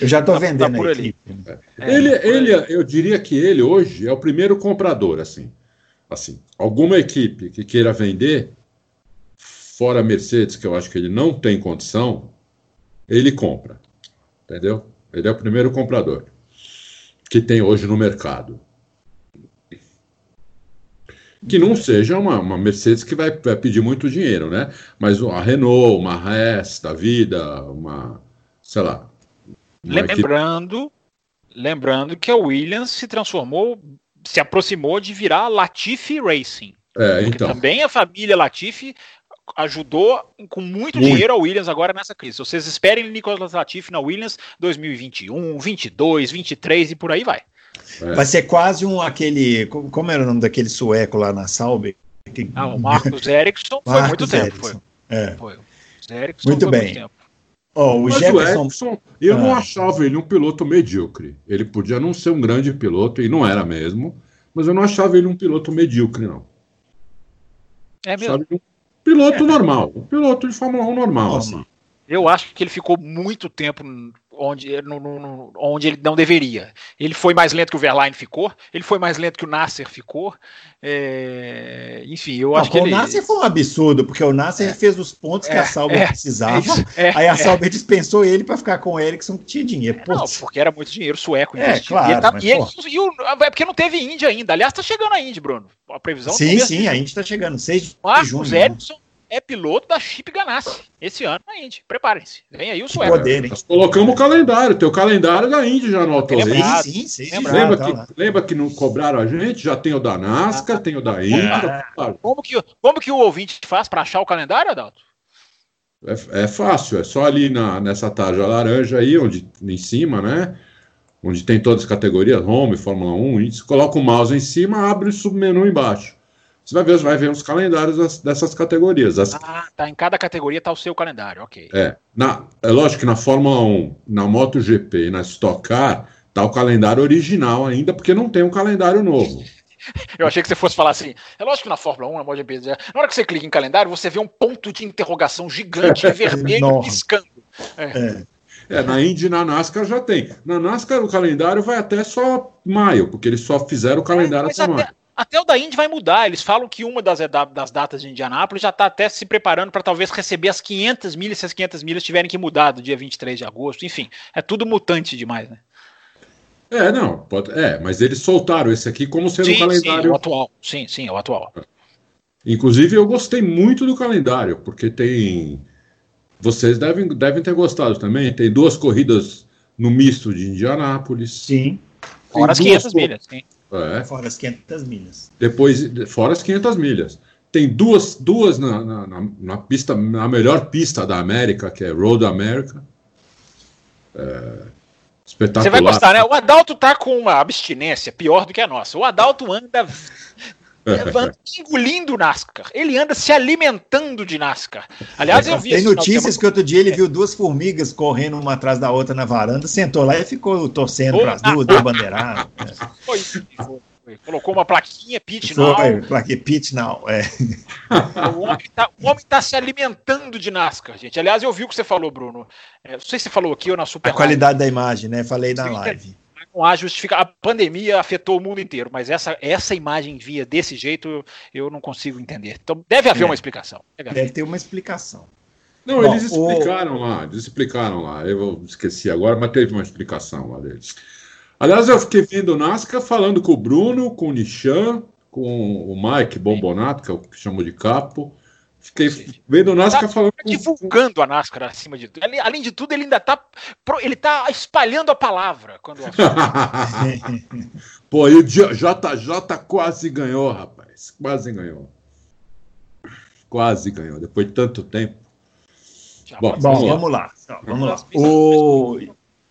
Eu já estou tá, vendendo tá por ali. É, ele, ele, eu diria que ele hoje é o primeiro comprador, assim. Assim, alguma equipe que queira vender, fora a Mercedes, que eu acho que ele não tem condição, ele compra. Entendeu? Ele é o primeiro comprador que tem hoje no mercado que não seja uma, uma Mercedes que vai, vai, pedir muito dinheiro, né? Mas a Renault, uma Hess da vida, uma, sei lá. Lembrando, equipe... lembrando que a Williams se transformou, se aproximou de virar Latifi Racing. É, então. Também a família Latifi ajudou com muito, muito, dinheiro a Williams agora nessa crise. Vocês esperem Nicolas Latifi na Williams 2021, 22, 23 e por aí vai. É. Vai ser quase um aquele. Como era o nome daquele sueco lá na Salve? Ah, o Marcos Ericsson foi muito tempo. Foi. É. foi. Muito foi bem. Muito tempo. Oh, o Mas Jefferson... o Ericsson, eu ah. não achava ele um piloto medíocre. Ele podia não ser um grande piloto, e não era mesmo, mas eu não achava ele um piloto medíocre, não. É mesmo? Um piloto é. normal, um piloto de Fórmula 1 normal, assim. Eu acho que ele ficou muito tempo onde, no, no, onde ele não deveria. Ele foi mais lento que o Verline ficou, ele foi mais lento que o Nasser ficou. É, enfim, eu não, acho que. O ele... Nasser foi um absurdo, porque o Nasser é, fez os pontos que a é, Sauber é, precisava. É, aí a Sauber dispensou ele para ficar com o Ericsson, que tinha dinheiro. Não, porque era muito dinheiro sueco. É, claro. E, tá, e, ele, e o, é porque não teve Índia ainda. Aliás, tá chegando a Índia, Bruno. A previsão Sim, sim, a Índia tá chegando. 6 de Marcos junho. Né? É piloto da Chip Ganassi esse ano na Indy. Preparem-se. Vem aí o sueco. Poder, Nós colocamos o calendário. Tem o calendário da Indy já no Auto Sim, sim, sim. Lembra, que, lembra que não cobraram a gente? Já tem o da NASCAR, ah, tem o da Indy. Ah, como, que, como que o ouvinte faz para achar o calendário, Adalto? É, é, fácil, é só ali na, nessa tarja laranja aí, onde em cima, né? Onde tem todas as categorias, Home, Fórmula 1, você coloca o mouse em cima, abre o submenu embaixo. Você vai ver, vai ver os calendários das, dessas categorias. As... Ah, tá. Em cada categoria tá o seu calendário, ok. É. Na, é lógico que na Fórmula 1, na MotoGP e na Stock Car, tá o calendário original ainda, porque não tem um calendário novo. <laughs> Eu achei que você fosse falar assim. É lógico que na Fórmula 1, na MotoGP, na hora que você clica em calendário, você vê um ponto de interrogação gigante, <laughs> vermelho, piscando. É. é. É, na Indy e na NASCAR já tem. Na NASCAR o calendário vai até só maio, porque eles só fizeram o calendário é, até, até maio. Até o da Indy vai mudar. Eles falam que uma das, das datas de Indianápolis já está até se preparando para talvez receber as 500 milhas, se as 500 milhas tiverem que mudar do dia 23 de agosto. Enfim, é tudo mutante demais, né? É, não, pode, é, mas eles soltaram esse aqui como sendo sim, um calendário. Sim, é o atual. Sim, sim, é o atual. Inclusive, eu gostei muito do calendário, porque tem. Vocês devem, devem ter gostado também. Tem duas corridas no misto de Indianápolis. Sim. Fora as 500 milhas, sim. É. Fora as 500 milhas. Depois, fora as 500 milhas. Tem duas, duas na, na, na, pista, na melhor pista da América, que é Road America. É, espetacular. Você vai gostar, né? O Adalto tá com uma abstinência pior do que a nossa. O Adalto anda anda engolindo NASCAR. Ele anda se alimentando de NASCAR. Aliás, eu vi. Tem notícias que outro dia ele viu duas formigas correndo uma atrás da outra na varanda, sentou lá e ficou torcendo para as duas, deu bandeirado. <laughs> Foi, foi, Colocou uma plaquinha pit now. Foi, plaquinha pit now, é. O homem, tá, homem tá se alimentando de NASCAR, gente. Aliás, eu vi o que você falou, Bruno. É, não sei se você falou aqui ou na Super A qualidade da imagem, né? Falei na live. Não há justificação. A pandemia afetou o mundo inteiro, mas essa, essa imagem via desse jeito eu, eu não consigo entender. Então deve haver É. uma explicação. Deve. Deve ter uma explicação. Não, Bom, eles o- explicaram lá, eles explicaram lá. Eu esqueci agora, mas teve uma explicação lá deles. Aliás, eu fiquei vendo o NASCAR falando com o Bruno, com o Nishan, com o Mike Bombonato, que é o que chamou de capo. Fiquei Sim. vendo o NASCAR Tá falando divulgando a NASCAR acima de tudo. Além- de tudo, ele ainda tá. Ele tá espalhando a palavra quando o assunto- <laughs> Pô, e o JJ quase ganhou, rapaz. Quase ganhou. Quase ganhou, depois de tanto tempo. já Bom, ser. vamos lá. Vamos lá. O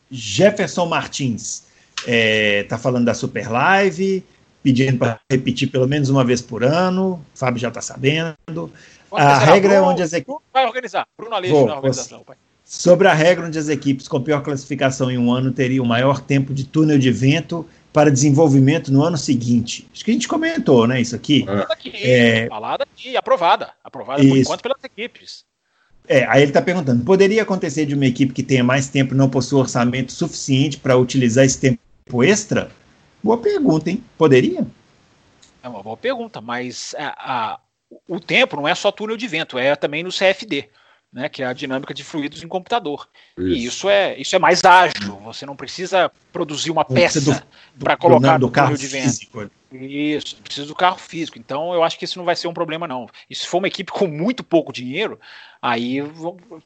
Jefferson Martins está falando da Super Live, pedindo para repetir pelo menos uma vez por ano. O Fábio já está sabendo. A regra é onde as equipes. Vai organizar. Bruno Aleixo Vou, na organização. pai. Sobre a regra onde as equipes com pior classificação em um ano teriam maior tempo de túnel de vento para desenvolvimento no ano seguinte. Acho que a gente comentou, né? Isso aqui. Falada aqui, É. falada aqui, aprovada. Aprovada por Isso. enquanto pelas equipes. É, aí ele está perguntando: poderia acontecer de uma equipe que tenha mais tempo e não possua orçamento suficiente para utilizar esse tempo extra? Boa pergunta, hein? Poderia? É uma boa pergunta, mas a- a- o tempo não é só túnel de vento, é também no CFD, né, que é a dinâmica de fluidos em computador. E isso é, isso é mais ágil, você não precisa produzir uma precisa peça para colocar do no carro túnel de vento. físico. Isso, precisa do carro físico. Então eu acho que isso não vai ser um problema, não. E se for uma equipe com muito pouco dinheiro, aí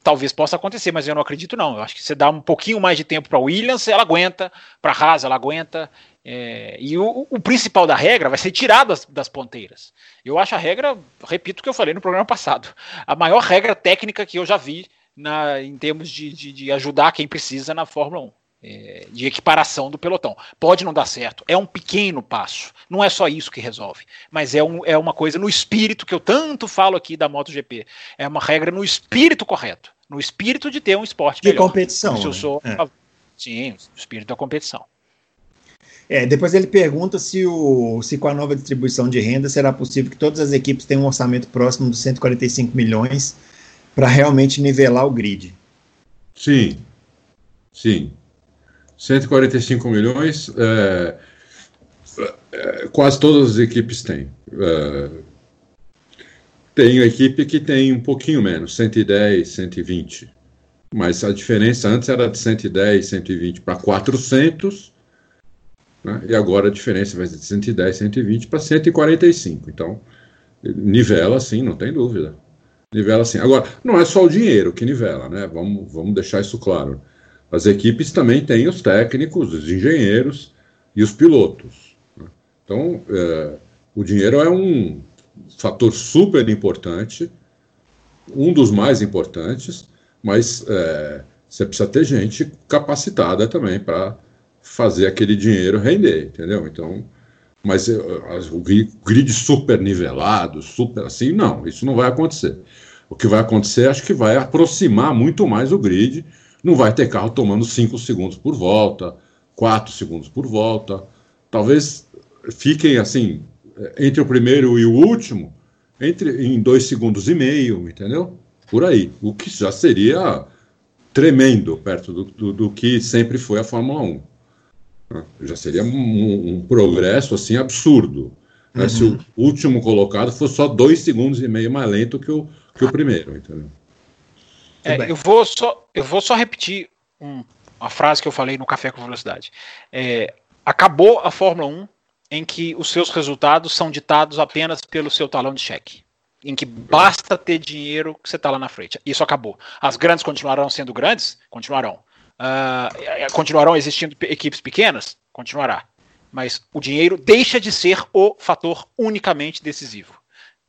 talvez possa acontecer, mas eu não acredito, não. Eu acho que você dá um pouquinho mais de tempo para Williams, ela aguenta, para Haas, ela aguenta. É, e o, o principal da regra vai ser tirar das, das ponteiras. Eu acho a regra, repito o que eu falei no programa passado, a maior regra técnica que eu já vi na, em termos de, de, de ajudar quem precisa na Fórmula 1 é, de equiparação do pelotão. Pode não dar certo, é um pequeno passo. Não é só isso que resolve, mas é, um, é uma coisa no espírito que eu tanto falo aqui da MotoGP. É uma regra no espírito correto, no espírito de ter um esporte De melhor. competição. Se eu né? sou, É. sim, o espírito da competição. É, depois ele pergunta se, o, se com a nova distribuição de renda será possível que todas as equipes tenham um orçamento próximo dos 145 milhões para realmente nivelar o grid. Sim, sim. 145 milhões, é, é, quase todas as equipes têm. É, tem equipe que tem um pouquinho menos, 110, 120. Mas a diferença antes era de 110, 120 para 400, né, e agora a diferença vai de 110, 120 para 145. Então, nivela sim, não tem dúvida. Nivela assim. Agora, não é só o dinheiro que nivela, né? Vamos, vamos deixar isso claro. As equipes também têm os técnicos, os engenheiros e os pilotos. né? Então, é, o dinheiro é um fator super importante, um dos mais importantes, mas é, você precisa ter gente capacitada também para fazer aquele dinheiro render, entendeu? Então, mas eh, o gri- grid super nivelado, super assim, não, isso não vai acontecer. O que vai acontecer, acho que vai aproximar muito mais o grid. Não vai ter carro tomando 5 segundos por volta, 4 segundos por volta. Talvez fiquem assim, eh, entre o primeiro e o último, entre em 2 segundos e meio, entendeu? Por aí. O que já seria tremendo perto do, do, do que sempre foi a Fórmula 1. Né? Já seria um, um progresso assim absurdo. né? Se o último colocado fosse só dois segundos e meio mais lento que o, que o primeiro, entendeu? É, eu, vou só, eu vou só repetir um- uma frase que eu falei no Café com Velocidade. É, acabou a Fórmula 1 em que os seus resultados são ditados apenas pelo seu talão de cheque. Em que basta ter dinheiro que você está lá na frente. Isso acabou. As grandes continuarão sendo grandes? Continuarão. Ah, continuarão existindo pe- equipes pequenas? Continuará. Mas o dinheiro deixa de ser o fator unicamente decisivo.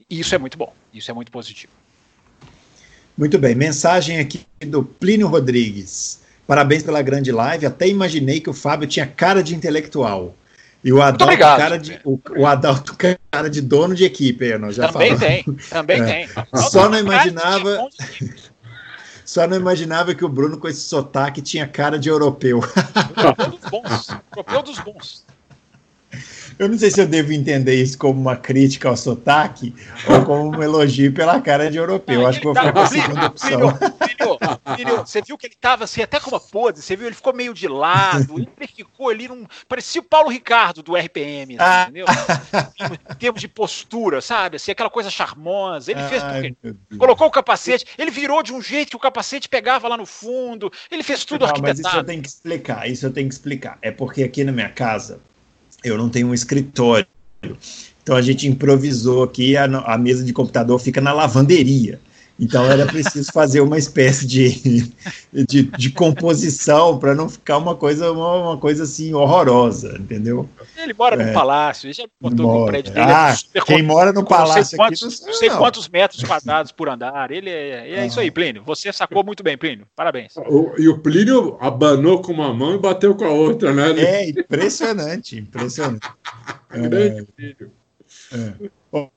E isso é muito bom. Isso é muito positivo. Muito bem, mensagem aqui do Plínio Rodrigues. Parabéns pela grande live. Até imaginei que o Fábio tinha cara de intelectual. E o Adalto, obrigado. cara de, o, o Adalto, cara de dono de equipe. aí, Nós já Também falamos. tem, também É. tem. Só não imaginava- Cara, tinha um monte de- Só não imaginava que o Bruno, com esse sotaque, tinha cara de europeu. Europeu dos bons. Europeu dos bons. Eu não sei se eu devo entender isso como uma crítica ao sotaque ou como um elogio pela cara de europeu. Eu acho que vou ficar com a segunda opção. Filho, você viu que ele estava assim, até como a podre, você viu? Ele ficou meio de lado, <laughs> ele ficou ali num. Parecia o Paulo Ricardo do RPM, assim, ah. entendeu? Em termos de postura, sabe? Assim, aquela coisa charmosa. Ele fez. Ai, colocou o capacete, ele virou de um jeito que o capacete pegava lá no fundo, ele fez tudo não, arquitetado. Mas isso eu tenho que explicar, isso eu tenho que explicar. É porque aqui na minha casa eu não tenho um escritório. Então a gente improvisou aqui, a, a mesa de computador fica na lavanderia. Então era preciso fazer uma espécie de, de, de composição para não ficar uma coisa, uma, uma, coisa assim horrorosa, entendeu? Ele mora é, no palácio, ele já botou mora. no prédio dele. Ah, é quem mora no palácio não sei quantos, aqui, não sei, não. quantos metros quadrados por andar. Ele é, é ah. isso aí, Plínio. Você sacou muito bem, Plínio. Parabéns. O, e o Plínio abanou com uma mão e bateu com a outra, né? É impressionante, impressionante. <laughs> Grande é. Plínio. É.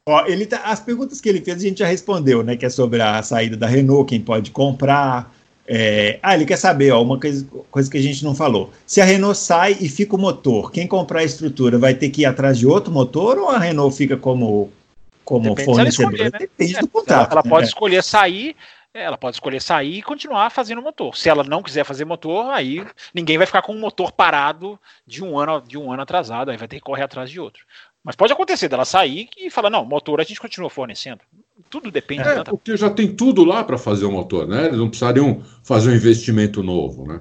Ó, ele tá, as perguntas que ele fez a gente já respondeu, né? Que é sobre a saída da Renault, quem pode comprar. É, ah, ele quer saber, ó, uma coisa, coisa que a gente não falou. Se a Renault sai e fica o motor, quem comprar a estrutura vai ter que ir atrás de outro motor ou a Renault fica como, como fornecedora? né? Depende é, do contrato. Ela, ela pode é. escolher sair ela pode escolher sair e continuar fazendo motor. Se ela não quiser fazer motor, aí ninguém vai ficar com um motor parado de um ano de um ano atrasado, aí vai ter que correr atrás de outro. Mas pode acontecer dela sair e falar, não, motor a gente continua fornecendo. Tudo depende. É, tanta... porque já tem tudo lá para fazer o motor, né? Eles não precisariam fazer um investimento novo, né?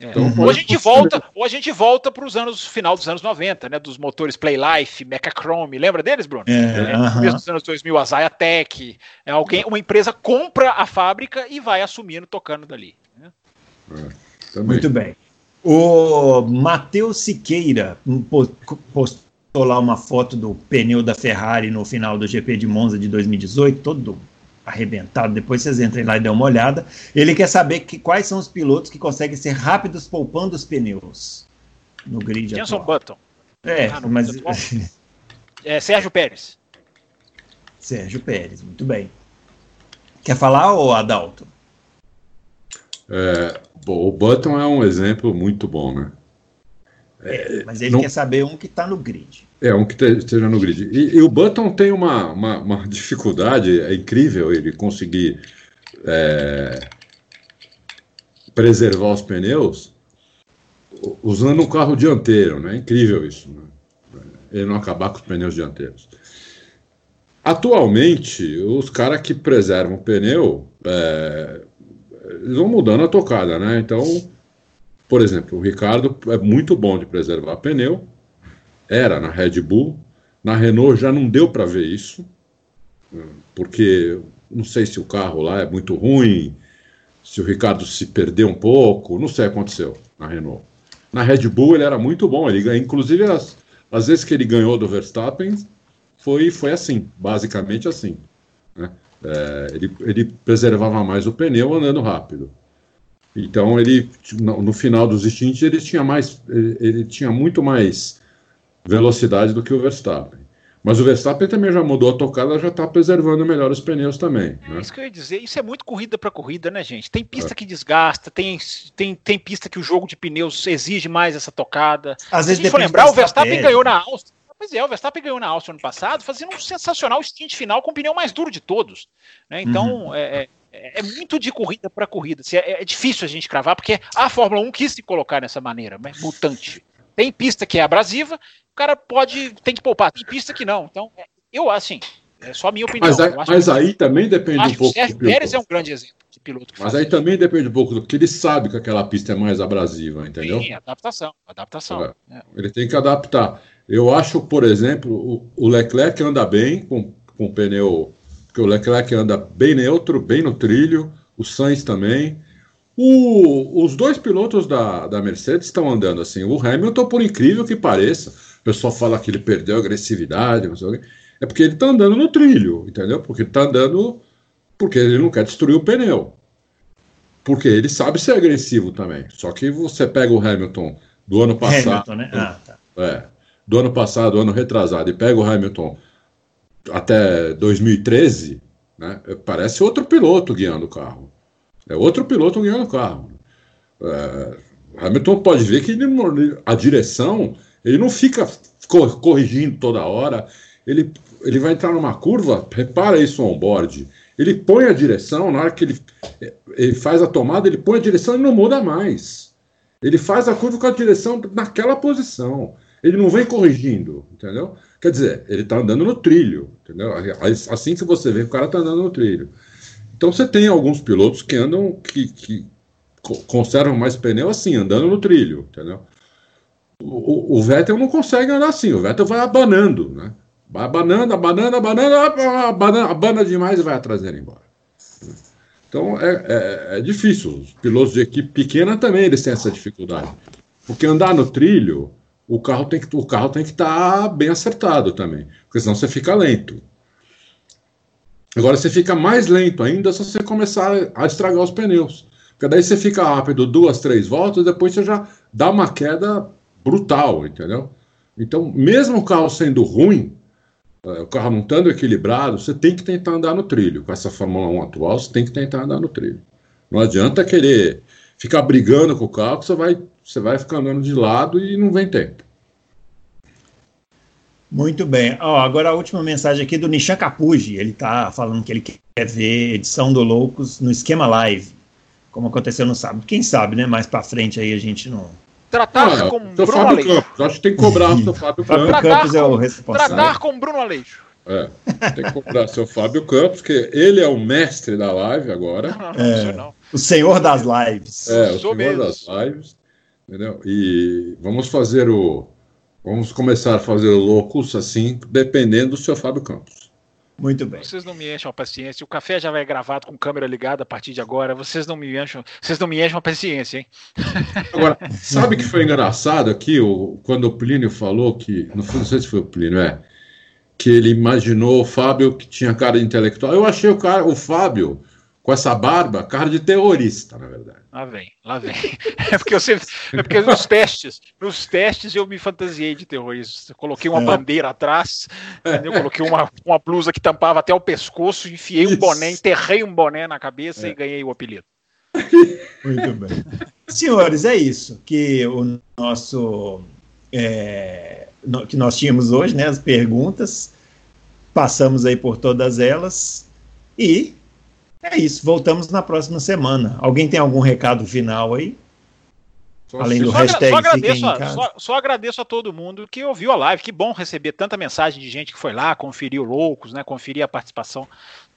É. Então, ou a gente volta, ou a gente volta para os anos final dos anos 90, né? Dos motores Playlife, Mechachrome, lembra deles, Bruno? É, é, uh -huh. dos anos 2000, a Zaya Tech, é alguém, uma empresa compra a fábrica e vai assumindo, tocando dali. Né? É, Muito bem. O Matheus Siqueira postou lá uma foto do pneu da Ferrari no final do GP de Monza de 2018, todo arrebentado. Depois vocês entrem lá e dêem uma olhada. Ele quer saber que, quais são os pilotos que conseguem ser rápidos poupando os pneus no grid Jenson. Button. É, ah, mas... <laughs> é, Sérgio Pérez. Sérgio Pérez, muito bem. Quer falar, ou Adalto? É, bom, o Button é um exemplo muito bom, né? É, mas ele não... quer saber um que está no grid. É, um que esteja no grid. E, e, o Button tem uma, uma, uma, <laughs> dificuldade, é incrível ele conseguir é, preservar os pneus usando um carro dianteiro, né? Incrível isso. Né? Ele não acabar com os pneus dianteiros. Atualmente, os caras que preservam o pneu, é, eles vão mudando a tocada, né? Então, por exemplo, o Ricardo é muito bom de preservar pneu, era na Red Bull, na Renault já não deu para ver isso, porque não sei se o carro lá é muito ruim, se o Ricardo se perdeu um pouco, não sei o que aconteceu na Renault. Na Red Bull ele era muito bom, ele inclusive as, as vezes que ele ganhou do Verstappen foi, foi assim, basicamente assim. Né? É, ele, ele preservava mais o pneu andando rápido. Então ele no, final dos stints ele tinha mais ele, ele, tinha muito mais velocidade do que o Verstappen. Mas o Verstappen também já mudou a tocada, já está preservando melhor os pneus também. É né? isso que eu ia dizer. Isso é muito corrida para corrida, né, gente? Tem pista é. que desgasta, tem, tem, tem pista que o jogo de pneus exige mais essa tocada. Às vezes, se for lembrar, o Verstappen ganhou na Áustria. Pois é, o Verstappen ganhou na Áustria ano passado, fazendo um sensacional stint final com o pneu mais duro de todos. Né? Então, uhum. é, é é, muito de corrida para corrida. Assim, é, é, difícil a gente cravar, porque a Fórmula 1 quis se colocar nessa maneira, mas mutante. Tem pista que é abrasiva, o cara pode. tem que poupar. Tem pista que não. Então, é, eu, assim, é só a minha opinião. Mas, aí, mas aí também depende um pouco. O Sérgio Pérez é um grande exemplo de piloto. mas aí também depende um pouco do que ele sabe que aquela pista é mais abrasiva, entendeu? Sim, adaptação. adaptação. É. É. Ele tem que adaptar. Eu acho, por exemplo, o Leclerc anda bem com, com pneu porque o Leclerc anda bem neutro, bem no trilho, o Sainz também. O, os dois pilotos da, da Mercedes estão andando assim. O Hamilton, por incrível que pareça, o pessoal fala que ele perdeu agressividade, é porque ele está andando no trilho, entendeu? Porque ele está andando porque ele não quer destruir o pneu. Porque ele sabe ser agressivo também. Só que você pega o Hamilton do ano passado. Hamilton, né? Ah, tá. É, do ano passado, ano retrasado, e pega o Hamilton até 2013, né, parece outro piloto guiando o carro. É outro piloto guiando o carro. É, Hamilton pode ver que ele, a direção, ele não fica corrigindo toda hora. Ele, ele vai entrar numa curva, repara isso on-board. Ele põe a direção, na hora que ele, ele faz a tomada, ele põe a direção e não muda mais. Ele faz a curva com a direção naquela posição. Ele não vem corrigindo, entendeu? Quer dizer, ele está andando no trilho, entendeu? Assim que você vê, o cara está andando no trilho. Então você tem alguns pilotos que andam, que, que conservam mais pneu assim, andando no trilho, entendeu? O, o, Vettel não consegue andar assim, o Vettel vai abanando, né? Vai abanando, abanando, abanando, abanando, abana demais e vai atrás dele embora. Então é, é, é, difícil. Os pilotos de equipe pequena também eles têm essa dificuldade. Porque andar no trilho, o carro tem que o carro tem que estar tá bem acertado também, porque senão você fica lento. Agora você fica mais lento ainda se você começar a estragar os pneus. Porque daí você fica rápido duas, três voltas, depois você já dá uma queda brutal, entendeu? Então, mesmo o carro sendo ruim, é, o carro não estando equilibrado, você tem que tentar andar no trilho. Com essa Fórmula 1 atual, você tem que tentar andar no trilho. Não adianta querer ficar brigando com o carro, que você vai, você vai ficar andando de lado e não vem tempo. Muito bem. Oh, agora a última mensagem aqui do Nishan Capuji. Ele está falando que ele quer ver edição do Loucos no esquema live, como aconteceu no sábado. Quem sabe, né? Mais para frente aí a gente não. Tratar ah, com Bruno Fábio Aleixo. Campos. Acho que tem que cobrar o seu <laughs> Fábio Campos. Fábio Campos é o responsável. Tratar com Bruno Aleixo. É, tem que cobrar seu Fábio Campos, que ele é o mestre da live agora. <laughs> Não, não, é, não. O senhor das lives. É, o senhor mesmo. das lives. Entendeu? E vamos fazer o Vamos começar a fazer loucos assim, dependendo do seu Fábio Campos. Muito bem. Vocês não me enchem a paciência. O café já vai gravado com câmera ligada a partir de agora. Vocês não me enchem, vocês não me enchem a paciência, hein? <laughs> Agora, sabe que foi engraçado aqui, o, quando o Plínio falou que, não, não sei se foi o Plínio, é, que ele imaginou o Fábio que tinha cara de intelectual. Eu achei o cara, o Fábio, com essa barba, cara de terrorista, na verdade. Lá vem, lá vem. <laughs> É porque, eu sempre, é porque nos testes, nos testes eu me fantasiei de terrorista. coloquei uma é. bandeira atrás, entendeu? coloquei uma, uma blusa que tampava até o pescoço, enfiei Isso. um boné, enterrei um boné na cabeça é. e ganhei o apelido. Muito bem. Senhores, é isso que o nosso é, que nós tínhamos hoje, né? As perguntas. Passamos aí por todas elas. E é isso, voltamos na próxima semana. Alguém tem algum recado final aí? Só Além do só hashtag só agradeço, a, só, só, agradeço a todo mundo que ouviu a live. Que bom receber tanta mensagem de gente que foi lá, conferiu Loucos, né? Conferir a participação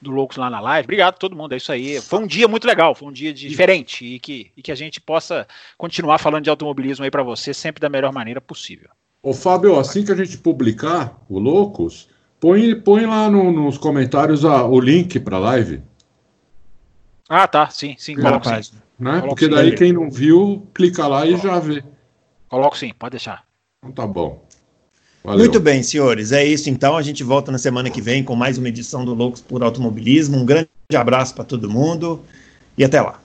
do Loucos lá na live. Obrigado a todo mundo, é isso aí. Foi um dia muito legal, foi um dia diferente e que, e que a gente possa continuar falando de automobilismo aí para você sempre da melhor maneira possível. Ô Fábio, assim que a gente publicar o Loucos, põe, põe lá no, nos comentários a, o link para a live. Ah, tá, sim, sim, coloco sim. Né? Porque sim, daí quem não viu, clica lá e já vê. Coloco sim, pode deixar. Então tá bom. Valeu. Muito bem, senhores. É isso então. A gente volta na semana que vem com mais uma edição do Loucos por Automobilismo. Um grande abraço para todo mundo e até lá.